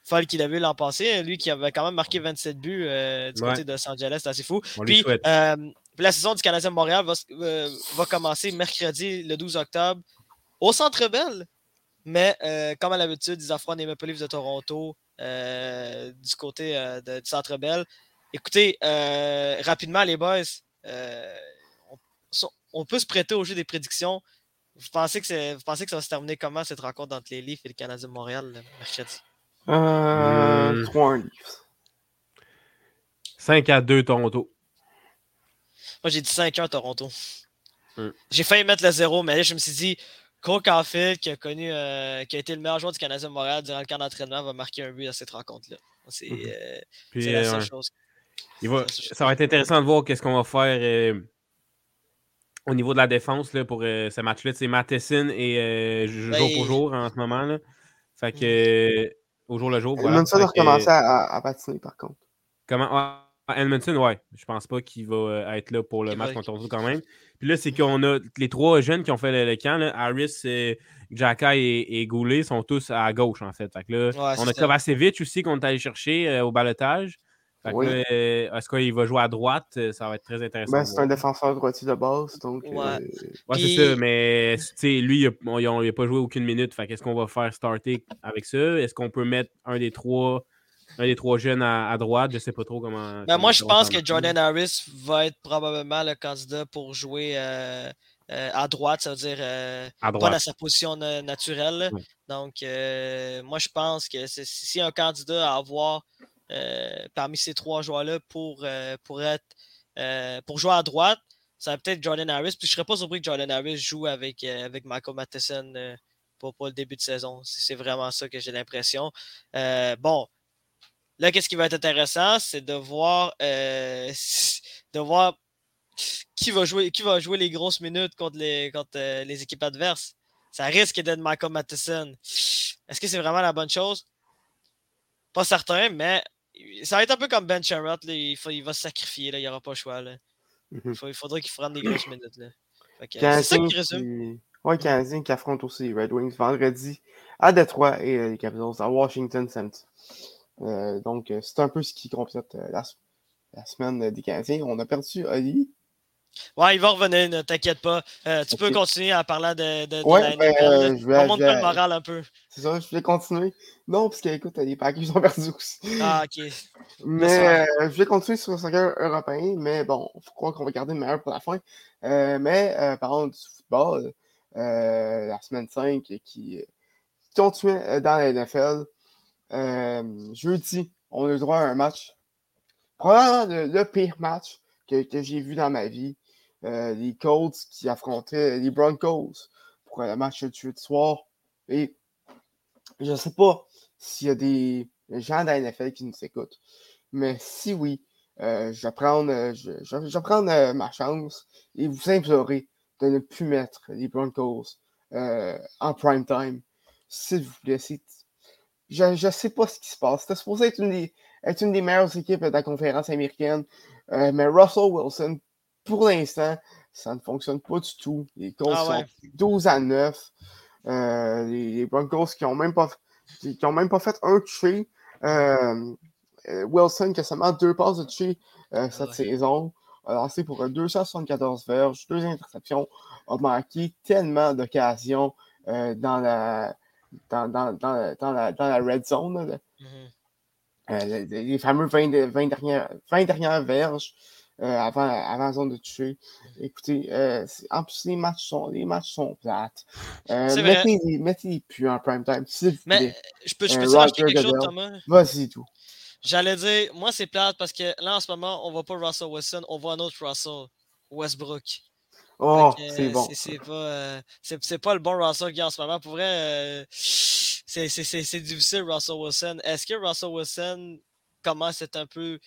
folle qu'il avait l'an passé. Lui qui avait quand même marqué 27 buts euh, du Ouais. côté de Los Angeles, c'est assez fou. On Puis, euh, la saison du Canadien de Montréal va, euh, commencer mercredi le 12 octobre au Centre Bell. Mais comme à l'habitude, ils affrontent les Maple Leafs de Toronto du côté de- du Centre Bell. Écoutez, rapidement les boys, on, peut se prêter au jeu des prédictions. Vous pensez, que c'est- vous pensez que ça va se terminer comment cette rencontre entre les Leafs et le Canadien de Montréal le mercredi? Euh, Hmm. 3 Leafs. 5 à 2 Toronto. Moi, j'ai dit 5-1 Toronto. Hmm. J'ai failli mettre le 0, mais là, je me suis dit, Cole Caulfield, qui a connu, euh, qui a été le meilleur joueur du Canadien de Montréal durant le camp d'entraînement, va marquer un but dans cette rencontre-là. C'est euh, Puis, c'est la euh, seule ouais. chose. Il va- C'est la seule ça va être intéressant de voir qu'est-ce qu'on va faire euh, au niveau de la défense là, pour euh, ce match-là. C'est Matheson et euh, jour Ben, pour jour en ce moment. Là. Fait que euh, au jour le jour. Voilà. Edmondson a recommencé à, à- à patiner, par contre. Comment? Ah, Edmondson, ouais. Je pense pas qu'il va euh, être là pour le match contre Toronto quand même. Puis là, c'est qu'on a les trois jeunes qui ont fait le, le camp. Là, Harris, euh, Jacka et, et Goulet sont tous à gauche, en fait. Fait que là, Ouais, on a. Kovacevic aussi qu'on est allé chercher euh, au balotage. Est-ce qu'il va jouer à droite? Ça va être très intéressant. Ben, c'est un défenseur droitier de base. Donc, ouais. c'est ça, mais lui, il n'a pas joué aucune minute. Qu'est-ce qu'on va faire starter avec ça? Est-ce qu'on peut mettre un des trois un des trois jeunes à, droite? Je ne sais pas trop comment. Ben, moi, je pense que Jordan Harris va être probablement le candidat pour jouer euh, euh, à droite, ça veut dire euh, pas dans sa position naturelle. Donc, moi, je pense que y a un candidat à avoir parmi ces trois joueurs-là pour, pour, être, pour jouer à droite, ça va peut-être Jordan Harris. Puis je ne serais pas surpris que Jordan Harris joue avec, avec Michael Matheson pour, le début de saison. C'est vraiment ça que j'ai l'impression. bon, Là, qu'est-ce qui va être intéressant, c'est de voir, euh, de voir qui va, jouer, qui va jouer les grosses minutes contre les, contre, euh, les équipes adverses. Ça risque d'être Michael Matheson. Est-ce que c'est vraiment la bonne chose? Pas certain, mais ça va être un peu comme Ben Sherrod. Il, il, va se sacrifier. Là, il n'y aura pas le choix. Là. Mhm. il, faudrait qu'il prenne des grosses minutes. Là. C'est ça qui résume. Oui, Canadien qui affronte aussi les Red Wings vendredi à Detroit et euh, les Capitals à Washington Center. Euh, donc, euh, c'est un peu ce qui complète euh, la, semaine des Canadiens. On a perdu Ali. Ouais, il va revenir, ne t'inquiète pas. tu peux continuer en parlant de, de, ouais, ben, je vais, le moral un peu. C'est ça, je vais continuer. Non, parce que, écoute, les Packers ont perdu aussi. Ah, ok. Mais je vais continuer sur le soccer européen, mais bon, il faut croire qu'on va garder le meilleur pour la fin. mais parlons du football, la semaine 5 qui, continue dans la NFL. Euh, jeudi, on a le droit à un match. Probablement le, pire match que, j'ai vu dans ma vie. Euh, les Colts qui affrontaient les Broncos pour le match de jeudi soir. Et je ne sais pas s'il y a des gens de la NFL qui nous écoutent. Mais si oui, euh, je vais prendre, je, je, ma chance et vous implorer de ne plus mettre les Broncos en prime time. S'il vous plaît, je ne sais pas ce qui se passe. C'était supposé être une, des, meilleures équipes de la conférence américaine. Euh, mais Russell Wilson, pour l'instant, ça ne fonctionne pas du tout. Les Colts ah sont 12 à 9. Euh, les, Broncos qui n'ont même, pas, qui, ont même pas fait un touché. Euh, Wilson qui a seulement deux passes de touché ah cette saison. A lancé pour 274 verges, deux interceptions. A manqué tellement d'occasions dans la dans, dans, dans, dans, la, dans la red zone. Mm-hmm. euh, les, fameux 20, 20, dernières, 20 dernières verges euh, avant, avant la zone de. Mm-hmm. Écoutez, euh, en plus, les matchs sont, les matchs sont plates. Euh, mettez-les mettez plus en prime time, Mais je peux, je peux quelque chose, Thomas? Vas-y, tout. J'allais dire, moi, c'est plate parce que là, en ce moment, on ne voit pas Russell Wilson, on voit un autre Russell, Westbrook. Oh, c'est bon. Euh, c'est pas, le bon Russell qui en ce moment. Pour vrai, euh, c'est difficile, Russell Wilson. Est-ce que Russell Wilson commence à être un peu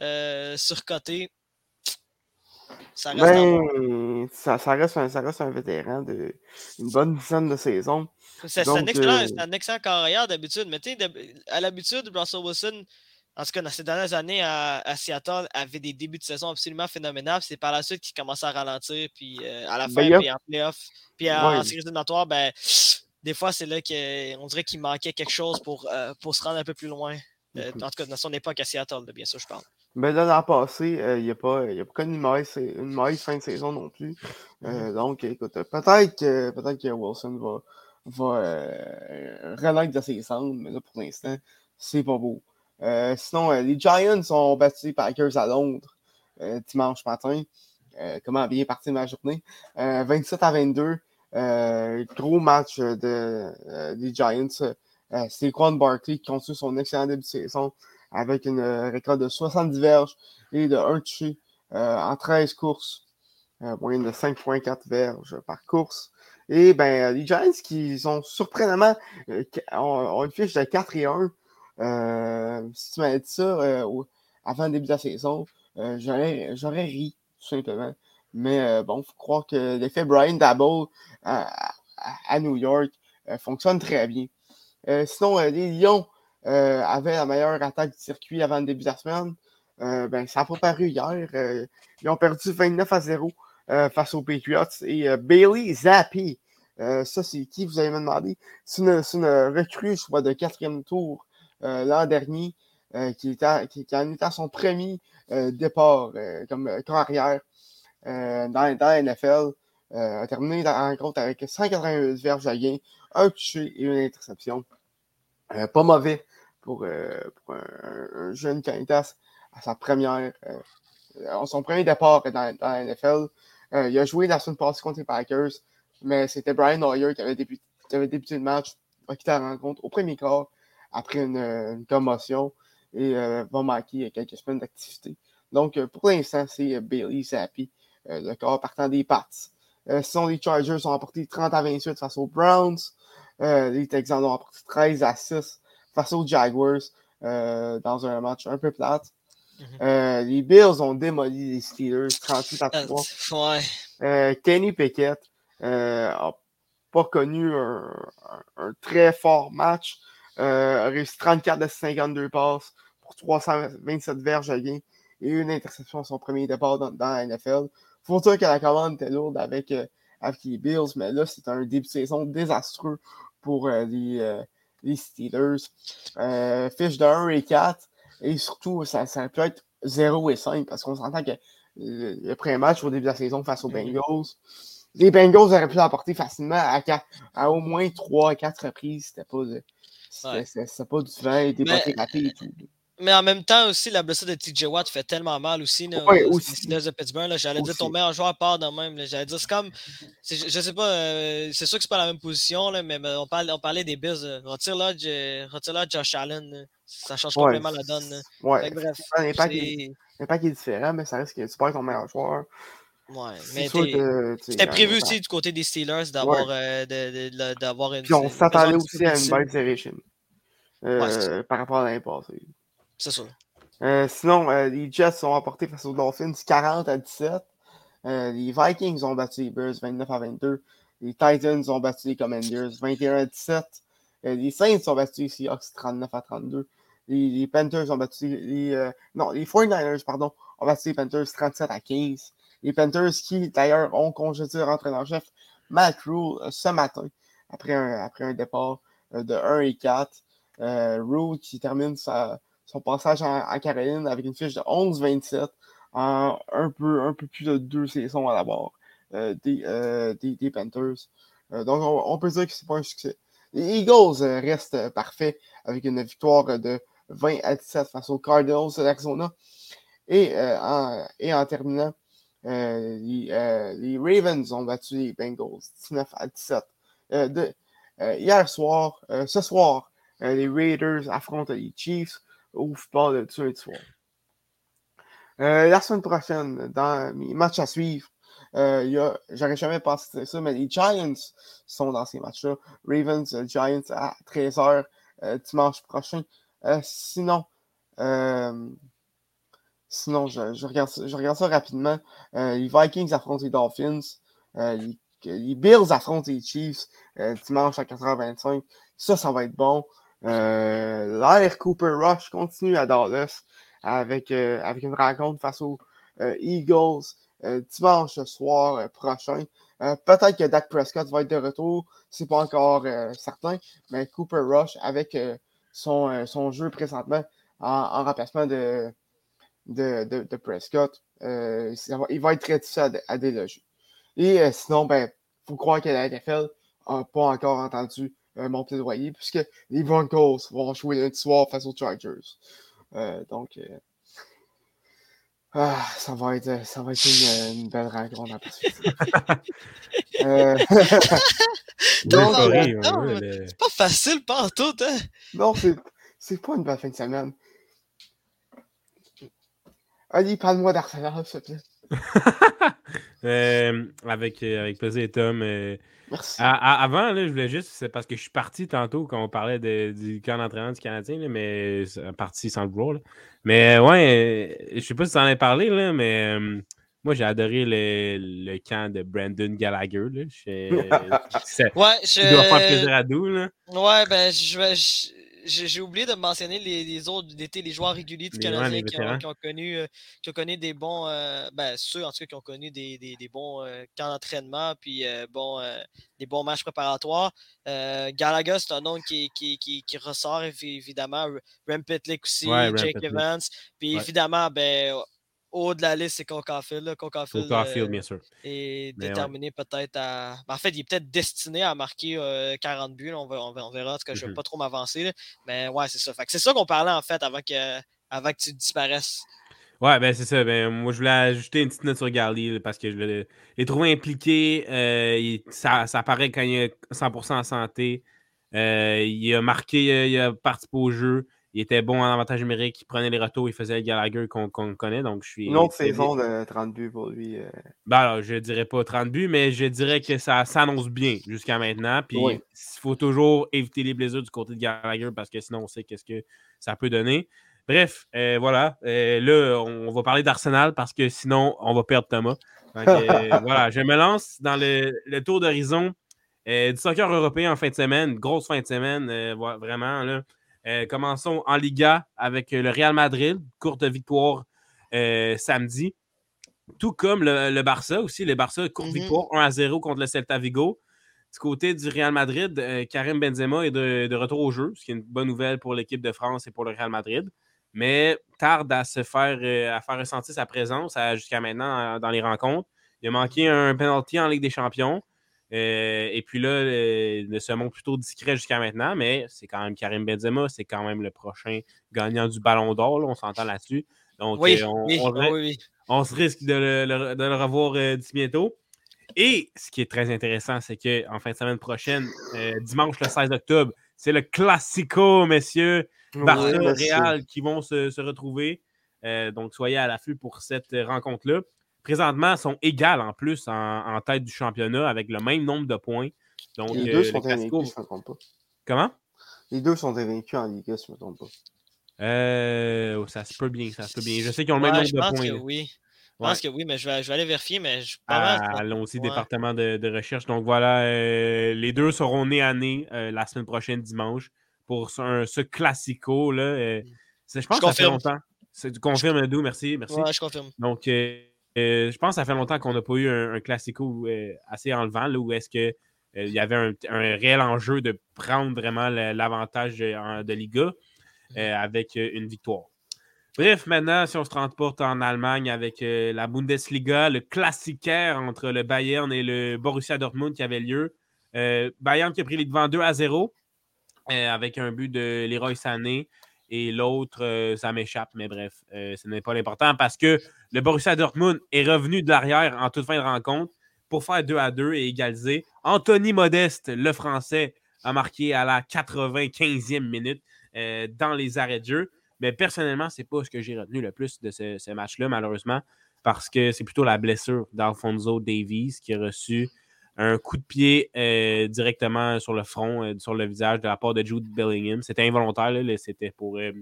euh, surcoté? Ça reste, ben, ça, ça, reste un, ça reste un vétéran d'une bonne dizaine de saisons. C'est un, excellent, excellent carrière d'habitude. Mais à l'habitude, Russell Wilson, en tout cas, dans ces dernières années à, Seattle, avait des débuts de saison absolument phénoménaux. C'est par la suite qu'il commençait à ralentir, puis euh, à la ben, fin, puis en playoff, puis en, série éliminatoire, ben, des fois, c'est là qu'on dirait qu'il manquait quelque chose pour, euh, pour se rendre un peu plus loin. Euh, en tout cas, dans son époque à Seattle, bien sûr, je parle. Mais ben, là, l'an passé, il n'y a, pas, a pas connu une mauvaise, une mauvaise, fin de saison non plus. Mm-hmm. donc, écoute, peut-être que, peut que Wilson va, va renaître de ses cendres, mais là, pour l'instant, c'est pas beau. Euh, sinon, euh, les Giants ont battu les Packers à Londres euh, dimanche matin. comment bien partir ma journée? 27 à 22. gros match de, des Giants. C'est Quan Barkley qui continue son excellent début de saison avec une récolte de 70 verges et de 1 touché en 13 courses. moyenne de 5,4 verges par course. Et ben, les Giants qui sont surprenamment ont, une fiche de 4 et 1 euh, si tu m'avais dit ça euh, avant le début de la saison, euh, j'aurais ri, tout simplement. Mais bon, il faut croire que l'effet Brian Dabble à, New York fonctionne très bien. sinon, les Lions avaient la meilleure attaque du circuit avant le début de la semaine. ben, ça n'a pas paru hier. ils ont perdu 29 à 0 face aux Patriots. Et Bailey Zappi, ça c'est qui vous avez me demandé? C'est une, une, recrue, je crois, de quatrième tour euh, l'an dernier. qui, était, qui, en était à son premier départ comme carrière dans, dans la NFL. a terminé la rencontre avec 181 verges à gain, un touché et une interception. pas mauvais pour, un, jeune Canitas à sa première, son premier départ dans, la NFL. il a joué la semaine passée contre les Packers mais c'était Brian Hoyer qui avait débuté, le match, quitté la rencontre au premier quart après une, commotion et euh, va manquer quelques semaines d'activité. Donc, euh, pour l'instant, c'est euh, Bailey Zappi, le corps partant des Pats. sinon, les Chargers ont emporté 30 à 28 face aux Browns. les Texans ont emporté 13 à 6 face aux Jaguars dans un match un peu plate. Mm-hmm. les Bills ont démoli les Steelers 38 à 3. Kenny Pickett n'a euh, pas connu un, très fort match. Euh, a réussi 34 de 52 passes pour 327 verges à gain et une interception à son premier départ dans, la NFL. Faut dire que la commande était lourde avec, euh, avec les Bills, mais là, c'est un début de saison désastreux pour les, les, Steelers. fiche de 1 et 4, et surtout, ça, ça peut être 0 et 5 parce qu'on s'entend que le, premier match au début de la saison face aux mm-hmm. Bengals, les Bengals auraient pu l'emporter facilement à, à, au moins 3-4 reprises. C'était pas, pas du vent et des mais, et tout. Mais en même temps aussi, la blessure de TJ Watt fait tellement mal aussi. Là, ouais, aussi. de Pittsburgh. j'allais dire ton meilleur joueur part de même. J'allais dire, c'est comme. je, je sais pas, euh, c'est sûr que c'est pas la même position, là, mais, on, parle, on parlait des Bills. Retire là, retire là Josh Allen. ça change complètement la donne. Ouais. bref, l'impact, est... est différent, mais ça reste que tu perds ton meilleur joueur. Ouais, mais c'était prévu aussi du côté des Steelers d'avoir ouais. euh, d'avoir une. Puis on s'attendait aussi à une belle direction euh, par rapport à l'année passée. C'est ça. Euh, sinon, euh, les Jets sont emportés face aux Dolphins 40 à 17. Euh, les Vikings ont battu les Bears 29 à 22. Les Titans ont battu les Commanders 21 à 17. les Saints ont battu les Seahawks 39 à 32. Les, Panthers ont battu les. non, les 49ers, pardon, ont battu les Panthers 37 à 15. Les Panthers qui, d'ailleurs, ont congédié leur entraîneur-chef Matt Rule euh, ce matin, après un, après un départ euh, de 1 et 4. Euh, Rule qui termine son passage en, Caroline avec une fiche de 11-27 en un peu, un peu plus de deux saisons à la barre des, des, Panthers. donc, on, peut dire que c'est pas un succès. Les Eagles restent parfaits avec une victoire de 20 à 17 face aux Cardinals de l'Arizona. Et, et en terminant, euh, euh, les, Ravens ont battu les Bengals 19 à 17. Euh, hier soir, ce soir, les Raiders affrontent les Chiefs au football de ce soir. la semaine prochaine, dans mes matchs à suivre, j'aurais jamais pensé ça, mais les Giants sont dans ces matchs-là. Ravens, Giants à 13h dimanche prochain. sinon, Sinon, je, regarde, je regarde ça rapidement. Euh, les Vikings affrontent les Dolphins. Euh, les, Bills affrontent les Chiefs euh, dimanche à 4h25. Ça, ça va être bon. L'air Cooper Rush continue à Dallas avec, avec une rencontre face aux Eagles dimanche soir prochain. Peut-être que Dak Prescott va être de retour. C'est pas encore certain. Mais Cooper Rush avec son, son jeu présentement en remplacement de de, Prescott, euh, il va être très difficile à, déloger. Et euh, sinon, ben, faut croire que la NFL n'a pas encore entendu euh, mon plaidoyer, puisque les Broncos vont jouer lundi soir face aux Chargers. donc, ah, ça va être, ça va être une, belle rencontre à C'est pas facile partout, hein? Non, c'est pas une belle fin de semaine. Allez, parle-moi d'Arsenal, s'il te plaît. Euh, avec, euh, avec plaisir, Tom. Euh, Merci. avant, là, je voulais juste, c'est parce que je suis parti tantôt quand on parlait du camp d'entraînement du Canadien, là, mais parti sans le gros. Mais ouais, je sais pas si tu en as parlé, là, mais moi, j'ai adoré le, le, camp de Brandon Gallagher. Là. Je, ouais, je... dois faire plaisir à nous. Là. Ouais, ben, je, je, j'ai oublié de mentionner les, autres d'été, les joueurs réguliers du Canadien qui, ont, connu, euh, qui ont connu des bons. Euh, ben, ceux en tout cas qui ont connu des, bons euh, camps d'entraînement puis bon, des bons matchs préparatoires. Gallagher, c'est un nom qui, qui, ressort évidemment. Rem Pitlick aussi, Jake Evans. Puis évidemment, ben, haut de la liste, c'est Concafield. Concafield, euh, bien sûr. est déterminé peut-être à. Ben, en fait, il est peut-être destiné à marquer 40 euh, buts. On, verra. En tout cas, je ne vais mm-hmm. pas trop m'avancer. Mais ouais, c'est ça. c'est ça qu'on parlait en fait avant que, avant que tu disparaisses. Ouais, ben c'est ça. Ben, moi, je voulais ajouter une petite note sur Garly parce que je l'ai trouvé impliqué. Euh, ça, ça apparaît quand il est 100% en santé. il a marqué, il a participé au jeu il était bon en avantage numérique, il prenait les retours, il faisait le Gallagher qu'on connaît. Donc je suis Une autre saison de 30 buts pour lui. Euh. Ben alors, je dirais pas 30 buts, mais je dirais que ça s'annonce bien jusqu'à maintenant. Puis il faut toujours éviter les blessures du côté de Gallagher parce que sinon on sait qu'est-ce que ça peut donner. Bref, euh, voilà. Euh, là, on va parler d'Arsenal parce que sinon, on va perdre Thomas. voilà, je me lance dans le, le tour d'horizon du soccer européen en fin de semaine. Grosse fin de semaine, vraiment. Là. Euh, commençons en Liga avec le Real Madrid, courte victoire euh, samedi. Tout comme le, Barça aussi, le Barça, courte mm-hmm. victoire 1 à 0 contre le Celta Vigo. Du côté du Real Madrid, euh, Karim Benzema est de, retour au jeu, ce qui est une bonne nouvelle pour l'équipe de France et pour le Real Madrid. Mais tarde à se faire, à faire ressentir sa présence jusqu'à maintenant dans les rencontres. Il a manqué un penalty en Ligue des Champions. Euh, et puis là, il se montre plutôt discret jusqu'à maintenant, mais c'est quand même Karim Benzema, c'est quand même le prochain gagnant du Ballon d'Or, on s'entend là-dessus. Donc, euh, on, se risque de le, revoir euh, d'ici bientôt. Et ce qui est très intéressant, c'est qu'en fin de semaine prochaine, dimanche le 16 octobre, c'est le Classico, messieurs, Barça-Real qui vont se, se retrouver. donc, soyez à l'affût pour cette rencontre-là présentement, sont égales en plus en, tête du championnat avec le même nombre de points. Donc, les deux euh, sont invaincus, je ne me trompe pas. Comment? Les deux sont invaincus en Liga, si je ne me trompe pas. Euh, oh, ça se peut bien, ça se peut bien. Je sais qu'ils ont le même nombre de points. Que oui. Je pense que oui, mais je vais, je vais, aller vérifier. Mais je ah, allons aussi, département de, recherche. Donc voilà, euh, les deux seront nés à nez la semaine prochaine, dimanche, pour ce, classico. Là, je pense que ça fait longtemps. Tu confirmes, Dou, merci. merci. Ouais, je confirme. Donc, euh, je pense que ça fait longtemps qu'on n'a pas eu un, classico euh, assez enlevant, là, où est-ce qu'il euh, y avait un, réel enjeu de prendre vraiment l'avantage de, Liga mm. avec une victoire. Bref, maintenant, si on se transporte en Allemagne avec la Bundesliga, le classiquaire entre le Bayern et le Borussia Dortmund qui avait lieu. Bayern qui a pris les devants 2 à 0 avec un but de Leroy Sané et l'autre, euh, ça m'échappe, mais bref, euh, ce n'est pas l'important parce que le Borussia Dortmund est revenu de l'arrière en toute fin de rencontre pour faire 2 à 2 et égaliser. Anthony Modeste, le Français, a marqué à la 95e minute euh, dans les arrêts de jeu. Mais personnellement, ce n'est pas ce que j'ai retenu le plus de ce, ce match-là, malheureusement, parce que c'est plutôt la blessure d'Alfonso Davies qui a reçu un coup de pied euh, directement sur le front, euh, sur le visage de la part de Jude Bellingham. C'était involontaire, c'était pour euh,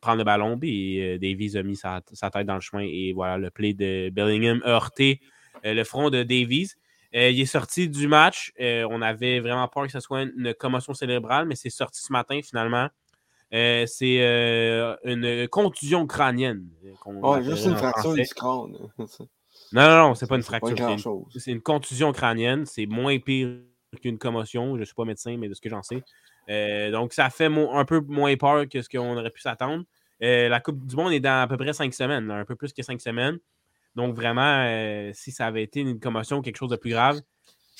prendre le ballon, puis Davies a mis sa, tête dans le chemin et voilà, le play de Bellingham a heurté le front de Davies. il est sorti du match. on avait vraiment peur que ce soit une, commotion cérébrale, mais c'est sorti ce matin finalement. c'est une contusion crânienne. Ouais, juste une fracture du crâne. Non, non, non, c'est pas une fracture. C'est une, contusion crânienne. C'est moins pire qu'une commotion. Je ne suis pas médecin, mais de ce que j'en sais. Euh, donc, ça fait un peu moins peur que ce qu'on aurait pu s'attendre. Euh, la Coupe du Monde est dans à peu près cinq semaines, un peu plus que cinq semaines. Donc, vraiment, euh, si ça avait été une commotion ou quelque chose de plus grave,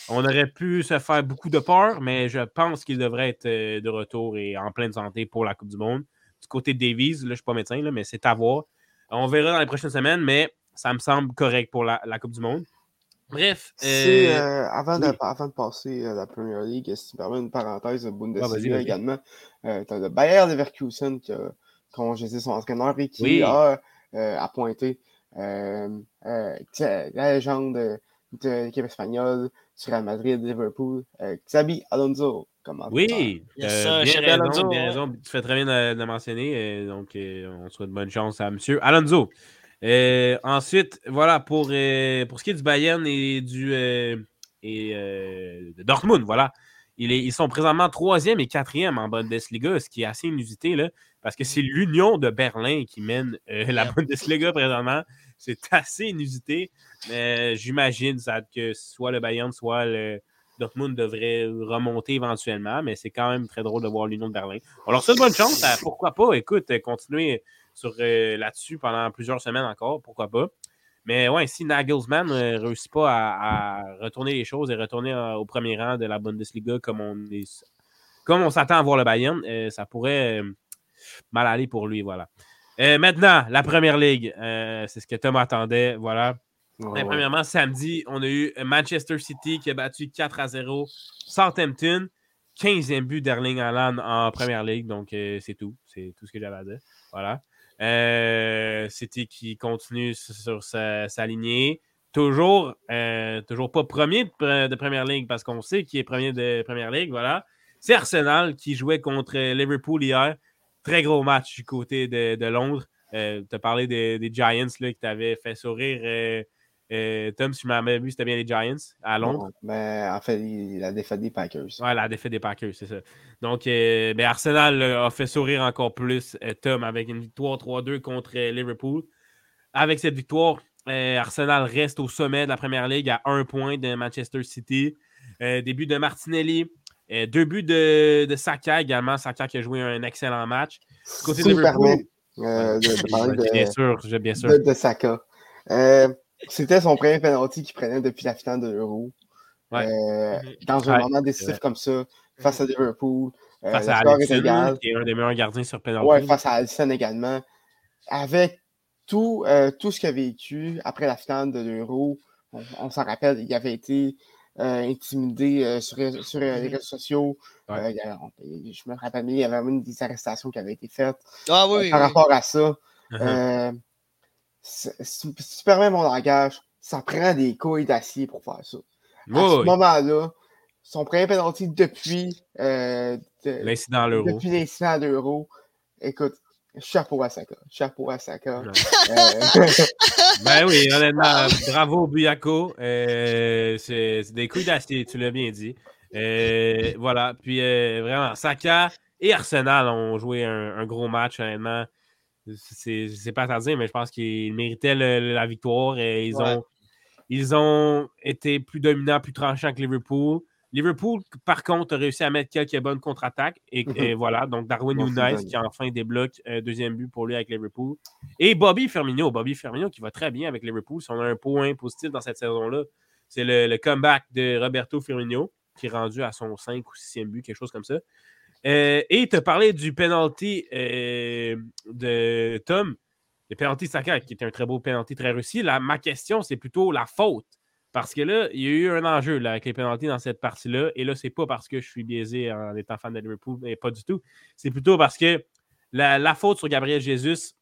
on aurait pu se faire beaucoup de peur, mais je pense qu'il devrait être de retour et en pleine santé pour la Coupe du Monde. Du côté de Davies, là, je ne suis pas médecin, là, mais c'est à voir. On verra dans les prochaines semaines, mais ça me semble correct pour la, Coupe du Monde. Bref. Euh, euh, avant, de, avant, de, passer à la Premier League, si tu permets une parenthèse de Bundesliga également, euh, tu as le Bayer Leverkusen qui a congédié son entraîneur et qui a appointé la légende de l'équipe espagnole sur Real Madrid, Liverpool, Xabi Alonso. oui, bien, raison, bien raison, Tu fais très bien de, de mentionner. donc, on souhaite bonne chance à M. Alonso. Euh, ensuite, voilà, pour, euh, pour ce qui est du Bayern et du et, euh, de Dortmund, voilà. ils sont présentement troisième et quatrième en Bundesliga, ce qui est assez inusité, là, parce que c'est l'Union de Berlin qui mène la Bundesliga présentement. C'est assez inusité, mais j'imagine que soit le Bayern, soit le Dortmund devrait remonter éventuellement, mais c'est quand même très drôle de voir l'Union de Berlin. Alors, c'est une bonne chance. pourquoi pas? Écoute, continuer sur euh, là-dessus pendant plusieurs semaines encore, pourquoi pas? Mais ouais, si Nagelsmann ne euh, réussit pas à, retourner les choses et retourner euh, au premier rang de la Bundesliga comme on est, comme on s'attend à voir le Bayern, ça pourrait mal aller pour lui. Voilà. maintenant, la première ligue, c'est ce que Tom attendait. Voilà. Premièrement, samedi, on a eu Manchester City qui a battu 4 à 0 Southampton. 15e but d'Erling Haaland en première ligue. Donc, c'est tout. C'est tout ce que j'avais à dire. Voilà. Euh, City qui continue sur sa, lignée. Toujours, euh, pas premier de, première ligue parce qu'on sait qui est premier de première ligue. Voilà. C'est Arsenal qui jouait contre Liverpool hier. Très gros match du côté de, Londres. Euh, tu as parlé des, Giants là, qui t'avaient fait sourire. Euh, Tom, si tu m'avais vu, c'était bien les Giants à Londres. mais en fait, la défaite des Packers. Ouais, la défaite des Packers, c'est ça. Donc, euh, ben, Arsenal a fait sourire encore plus euh, Tom avec une victoire 3-2 contre Liverpool. Avec cette victoire, Arsenal reste au sommet de la première ligue à un point de Manchester City. début de Martinelli. deux buts de, de, Saka également. Saka qui a joué un excellent match. Côté de Liverpool. de, de, bien sûr, bien sûr. De, Saka. C'était son premier penalty qu'il prenait depuis la finale de l'Euro. Euh, mhm. dans un moment décisif comme ça, face à mhm. Liverpool. Euh, face à Alisson, qui est un des meilleurs gardiens sur penalty. Ouais, face à Alisson également. Avec tout, euh, tout ce qu'il a vécu après la finale de l'Euro, on, s'en rappelle, il avait été intimidé sur, sur les mhm. réseaux sociaux. je me rappelle, il y avait même des arrestations qui avaient été faites ah par rapport à ça. Uh-huh tu permets mon langage, ça prend des couilles d'acier pour faire ça. à ce moment-là, son premier penalty depuis euh, l'incident à l'euro. Depuis l'incident à l'euro. Écoute, chapeau à Saka. Chapeau à Saka. Euh, ben oui, honnêtement, bravo Buyako. Euh, c'est des couilles d'acier, tu l'as bien dit. voilà. Puis vraiment, Saka et Arsenal ont joué un gros match, honnêtement c'est pas à dire, mais je pense qu'ils méritaient la victoire. Et ils, ont, ils ont été plus dominants, plus tranchants que Liverpool. Liverpool, par contre, a réussi à mettre quelques bonnes contre-attaques. Et, mhm. voilà, donc Darwin Nunes qui enfin débloque un deuxième but pour lui avec Liverpool. Et Bobby Firmino, Bobby Firmino qui va très bien avec Liverpool. Si on a un point positif dans cette saison-là, c'est le, comeback de Roberto Firmino qui est rendu à son 5 ou 6e but, quelque chose comme ça. Euh, et tu parlé du penalty euh, de Tom, le penalty Saka, qui était un très beau penalty très réussi. Là, ma question, c'est plutôt la faute. Parce que là, il y a eu un enjeu avec les penalties dans cette partie-là. Et là, c'est pas parce que je suis biaisé en étant fan de Liverpool, mais pas du tout. C'est plutôt parce que la, faute sur Gabriel Jesus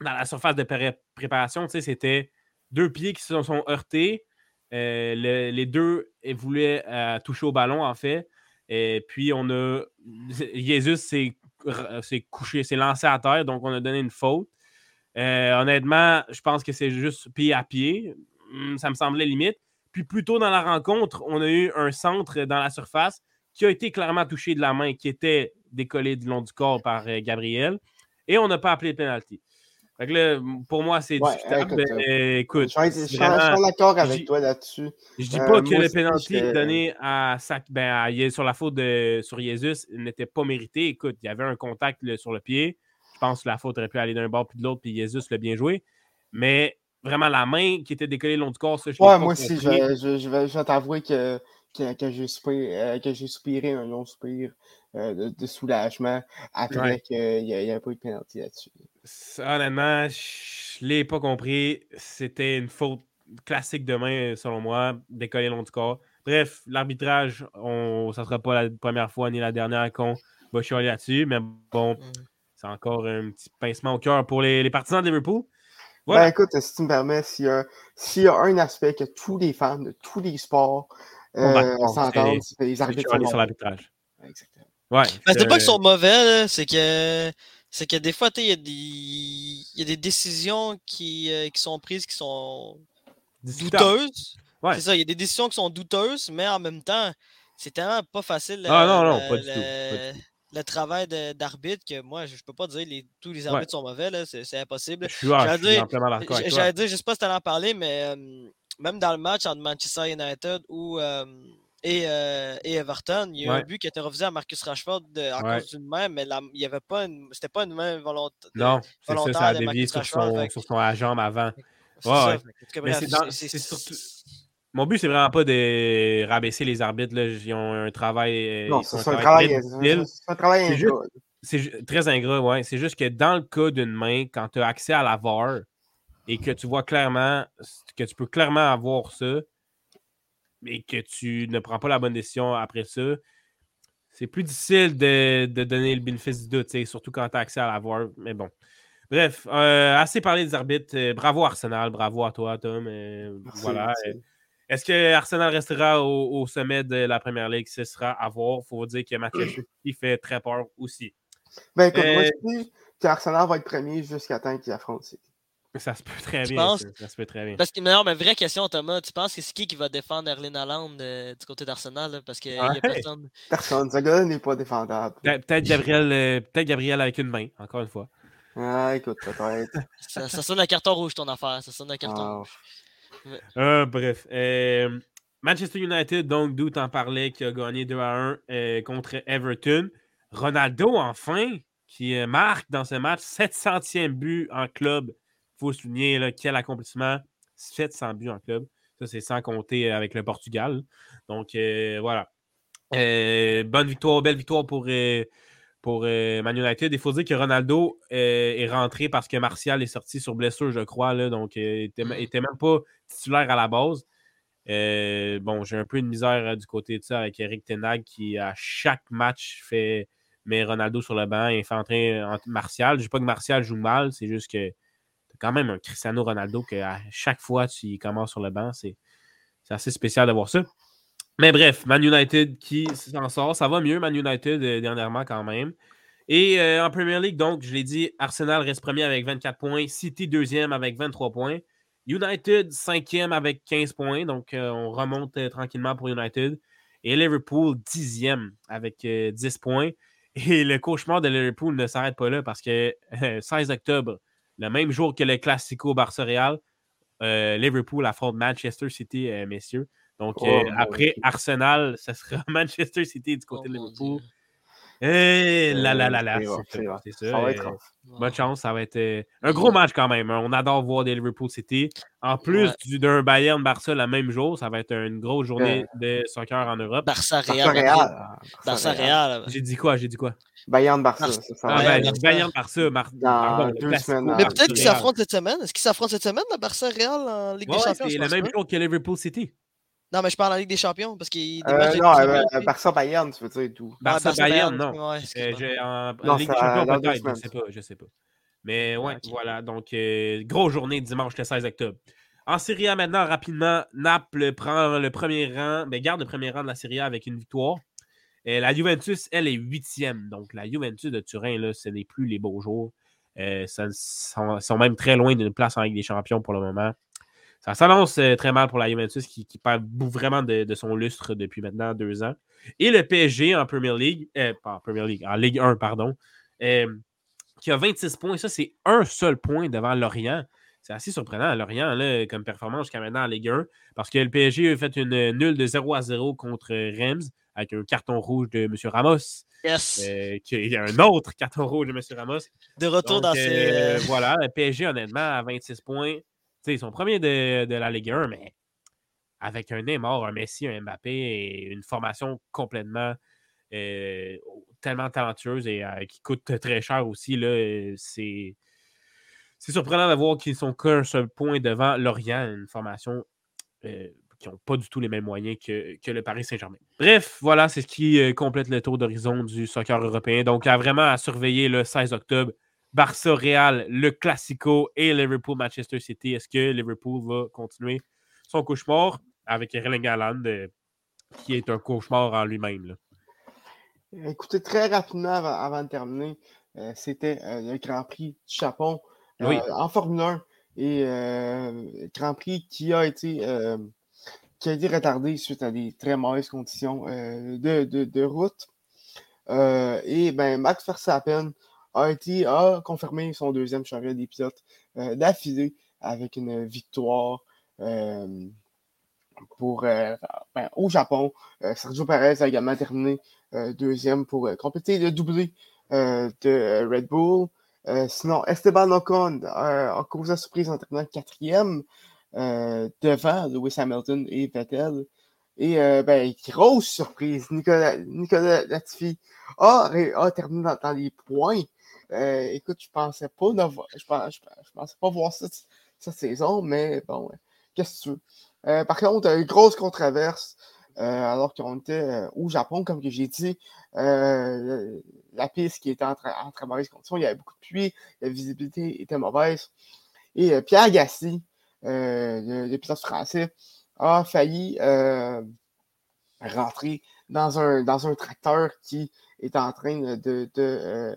dans la surface de préparation, c'était deux pieds qui se sont heurtés. Euh, les deux voulaient toucher au ballon, en fait. Et puis, on a. Jésus s'est couché, s'est lancé à terre, donc on a donné une faute. Euh, honnêtement, je pense que c'est juste pied à pied. Hmm, ça me semblait limite. Puis, plus tôt dans la rencontre, on a eu un centre dans la surface qui a été clairement touché de la main, qui était décollé du long du corps par euh, Gabriel. Et on n'a pas appelé le penalty pour moi, c'est discutable. Écoute, je, suis d'accord avec toi là-dessus. Je dis euh, pas que le penalty donné à, ben, sur la faute de sur Jesus n'était pas mérité. Écoute, il y avait un contact sur le pied. Je pense que la faute aurait pu aller d'un bord puis de l'autre, puis Jesus l'a bien joué. Mais vraiment, la main qui était décollée le long du corps, ça, je Ouais, moi aussi, je, je, vais, t'avouer que, que, que j'ai soupiré, un long soupir euh, de, soulagement après qu'il n'y ait pas eu de penalty là-dessus honnêtement, je ne l'ai pas compris. C'était une faute classique de main, selon moi, décoller long du corps. Bref, l'arbitrage, on, ça ne sera pas la première fois ni la dernière qu'on va chialer là-dessus, mais bon, mm. c'est encore un petit pincement au cœur pour les, partisans de Liverpool. Ben, écoute, si tu me permets, s'il y, a un aspect que tous les fans de tous les sports euh, s'entendent, c'est les arbitres. sur l'arbitrage. Exactement. Ouais, c'est pas qu'ils sont mauvais, c'est que c'est que des fois, il y, a des... y a des décisions qui, euh, qui sont prises qui sont douteuses. C'est ça, il y a des décisions qui sont douteuses, mais en même temps, c'est tellement pas facile. Ah non, non, pas du tout le travail d'arbitre que moi, je, ne peux pas dire que tous les arbitres sont mauvais, c'est impossible. Je suis, J'allais dire, je sais pas si tu allais en parler, mais même dans le match entre Manchester United ou, et, et, Everton, il y a eu un but qui a été refusé à Marcus Rashford à cause d'une main, mais il y avait pas une, c'était pas une main volontaire. Non, c'est ça, ça a dévié sur son, sur son jambe avant. Ouais, c'est surtout mon but, c'est vraiment pas de rabaisser les arbitres. Là. Ils ont un travail. Euh, non, c'est un, travail. C'est un travail ingrat. C'est très ingrat, oui. C'est juste que dans le cas d'une main, quand tu as accès à la VAR et que tu vois clairement, que tu peux clairement avoir ça, mais que tu ne prends pas la bonne décision après ça, c'est plus difficile de, donner le bénéfice du doute, surtout quand tu as accès à la VAR. Mais bon. Bref, euh, assez parlé des arbitres. Euh, bravo Arsenal, bravo à toi, Tom. voilà. Est-ce que Arsenal restera au, sommet de la première ligue? Ce sera à voir. Il faut dire que Manchester City fait très peur aussi. Ben écoute, moi, je euh, dis qu'Arsenal va être premier jusqu'à temps qu'il affronte City. Ça se peut très bien. Ça, se peut très bien. Parce que, non, mais vraie question, Thomas, tu penses que c'est qui qui va défendre Erling Haaland euh, du côté d'Arsenal? Parce qu'il n'y a personne. Personne. Ce gars n'est pas défendable. Peut-être Gabriel, euh, peut Gabriel avec une main, encore une fois. Ah, écoute, peut-être. ça, ça, sonne un carton rouge, ton affaire. Ça sonne un carton ah. rouge. Euh, bref. Euh, Manchester United, donc, d'où t'en parlais, qui a gagné 2 à 1 euh, contre Everton. Ronaldo, enfin, qui marque dans ce match 700e but en club. Faut souligner là, quel accomplissement. 700 buts en club. Ça, c'est sans compter avec le Portugal. Donc, voilà. bonne victoire, belle victoire pour pour euh, Man United. Il faut dire que Ronaldo euh, est rentré parce que Martial est sorti sur blessure, je crois. Là, donc, euh, il n'était même pas titulaire à la base. bon, j'ai un peu de misère du côté de ça avec Eric Tenag qui, à chaque match, fait met Ronaldo sur le banc et fait entrer Martial. Je ne dis pas que Martial joue mal, c'est juste que quand même un Cristiano Ronaldo que à chaque fois tu commences sur le banc. C'est assez spécial d'avoir ça. Mais bref, Man United qui s'en sort. Ça va mieux, Man United, euh, dernièrement quand même. Et euh, en Premier League, donc, je l'ai dit, Arsenal reste premier avec 24 points. City deuxième avec 23 points. United cinquième avec 15 points. Donc, euh, on remonte tranquillement pour United. Et Liverpool dixième avec 10 points. Et le cauchemar de Liverpool ne s'arrête pas là parce que 16 octobre, le même jour que le Classico Barça-Real, Liverpool affronte Manchester City, messieurs. Donc, oh, euh, après Arsenal, ça sera Manchester City du côté de oh, Liverpool. Et eh, là, là, là, là, c'est ça. Ça va être Bonne chance, ça va être euh, un gros match quand même. Hein. On adore voir des Liverpool City. En plus d'un Bayern Barça le même jour, ça va être une grosse journée de soccer en Europe. Barça Real. Barça Real. J'ai dit quoi? J'ai dit quoi? Bayern Barça. Ah, ben, Bayern Barça. Dans deux semaines. Mais peut-être qu'ils s'affrontent cette semaine. Est-ce qu'ils s'affrontent cette semaine, le Barça Real en Ligue des Champions? C'est le même jour que Liverpool City. Non, mais je parle en Ligue des Champions parce qu'il euh, Non, euh, Barça Bayern, tu veux dire tout. Barça, Bayern, non. Ouais, euh, en, Ligue des Champions, peut-être, je sais pas, je sais pas. Mais ouais, voilà. Donc, euh, grosse journée dimanche le 16 octobre. En Serie A maintenant, rapidement, Naples prend le premier rang, mais garde le premier rang de la Serie A avec une victoire. Et la Juventus, elle, est huitième. Donc, la Juventus de Turin, ce n'est plus les beaux jours. Ils sont, sont, même très loin d'une place en Ligue des Champions pour le moment ça s'annonce euh, très mal pour la Juventus qui, qui perd vraiment de, son lustre depuis maintenant deux ans. Et le PSG en Premier League, euh, pas Premier League, en Ligue 1, pardon, euh, qui a 26 points. Ça, c'est un seul point devant Lorient. C'est assez surprenant, Lorient, comme performance jusqu'à maintenant en Ligue 1, parce que le PSG a fait une nulle de 0 à 0 contre Reims avec un carton rouge de M. Ramos. Yes. Il y a un autre carton rouge de M. Ramos. De retour dans ces. voilà, le PSG, honnêtement, à 26 points ils sont premiers de, de, la Ligue 1, mais avec un Neymar, un Messi, un Mbappé et une formation complètement euh, tellement talentueuse et euh, qui coûte très cher aussi, c'est. C'est surprenant de voir qu'ils sont qu'un seul point devant Lorient, une formation euh, qui n'ont pas du tout les mêmes moyens que, que le Paris Saint-Germain. Bref, voilà, c'est ce qui complète le tour d'horizon du soccer européen. Donc, à vraiment à surveiller le 16 octobre Barça Real, le Classico et Liverpool Manchester City. Est-ce que Liverpool va continuer son cauchemar avec Erling Haaland, euh, qui est un cauchemar en lui-même? Écoutez, très rapidement avant, de terminer, euh, c'était euh, le Grand Prix du Japon en Formule 1 et Grand Prix qui a été qui a été retardé suite à des très mauvaises conditions de, de, route. et ben, Max Verstappen a, été, a confirmé son deuxième championnat des pilotes d'affilée avec une victoire pour, ben, au Japon. Sergio Perez a également terminé deuxième pour compléter le doublé de Red Bull. sinon, Esteban Ocon a causé la surprise en terminant quatrième. Euh, devant Lewis Hamilton et Vettel. Et euh, ben, grosse surprise, Nicolas, Nicolas Latifi a, a terminé dans, les points. Euh, écoute, je pensais pas je, pensais, pas voir ça cette saison, mais bon, qu'est-ce que tu veux? par contre, une grosse controverse, alors qu'on était au Japon, comme j'ai dit, la piste qui était en, très mauvaise condition, il y avait beaucoup de pluie, la visibilité était mauvaise. Et Pierre Gassi, euh, l'épisode français, a failli euh, rentrer dans un, dans un tracteur qui est en train de, de, de,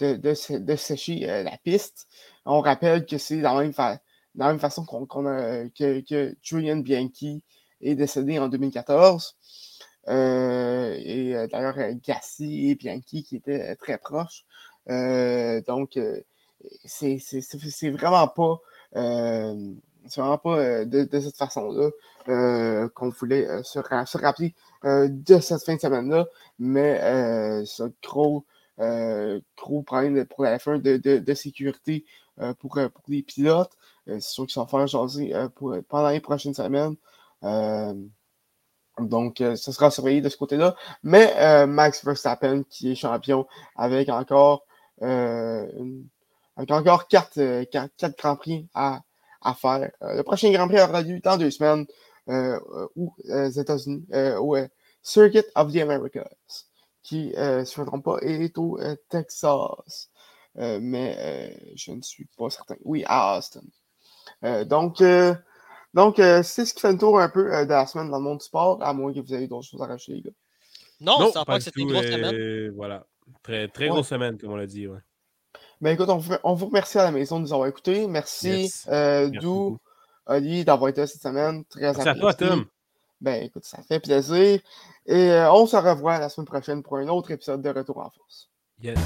euh, de, sécher la piste. On rappelle que c'est dans, la même façon qu'on, que, que, Julian Bianchi est décédé en 2014. et d'ailleurs, Gassi et Bianchi qui étaient très proches. donc, c'est, c'est, vraiment pas c'est vraiment pas euh, de, cette façon-là euh, qu'on voulait euh, se, rappeler de cette fin de semaine-là, mais ce gros, gros problème pour la F1 de, sécurité pour, pour, les pilotes. c'est sûr qu'ils sont faire jaser pendant les prochaines semaines. donc, ce sera surveillé de ce côté-là. Mais Max Verstappen, qui est champion avec encore, avec encore quatre, quatre Grands Prix à, à faire. Euh, le prochain Grand Prix aura lieu dans deux semaines euh, aux euh, États-Unis, au Circuit of the Americas, qui, si je ne me trompe pas, est au Texas. mais je ne suis pas certain. Oui, à Austin. donc, donc c'est ce qui fait le tour un peu de la semaine dans le monde du sport, à moins que vous ayez d'autres choses à rajouter, les gars. Non, non ça pas que c'était une grosse semaine. Voilà. Très, très grosse semaine, comme on l'a dit. Ouais. Ben écoute, on vous, remercie à la maison de nous avoir écoutés. Merci, euh, Dou, Ali, d'avoir été cette semaine. Très Merci à toi, Tom. Ben écoute, ça fait plaisir. Et euh, on se revoit la semaine prochaine pour un autre épisode de Retour en force. Yes.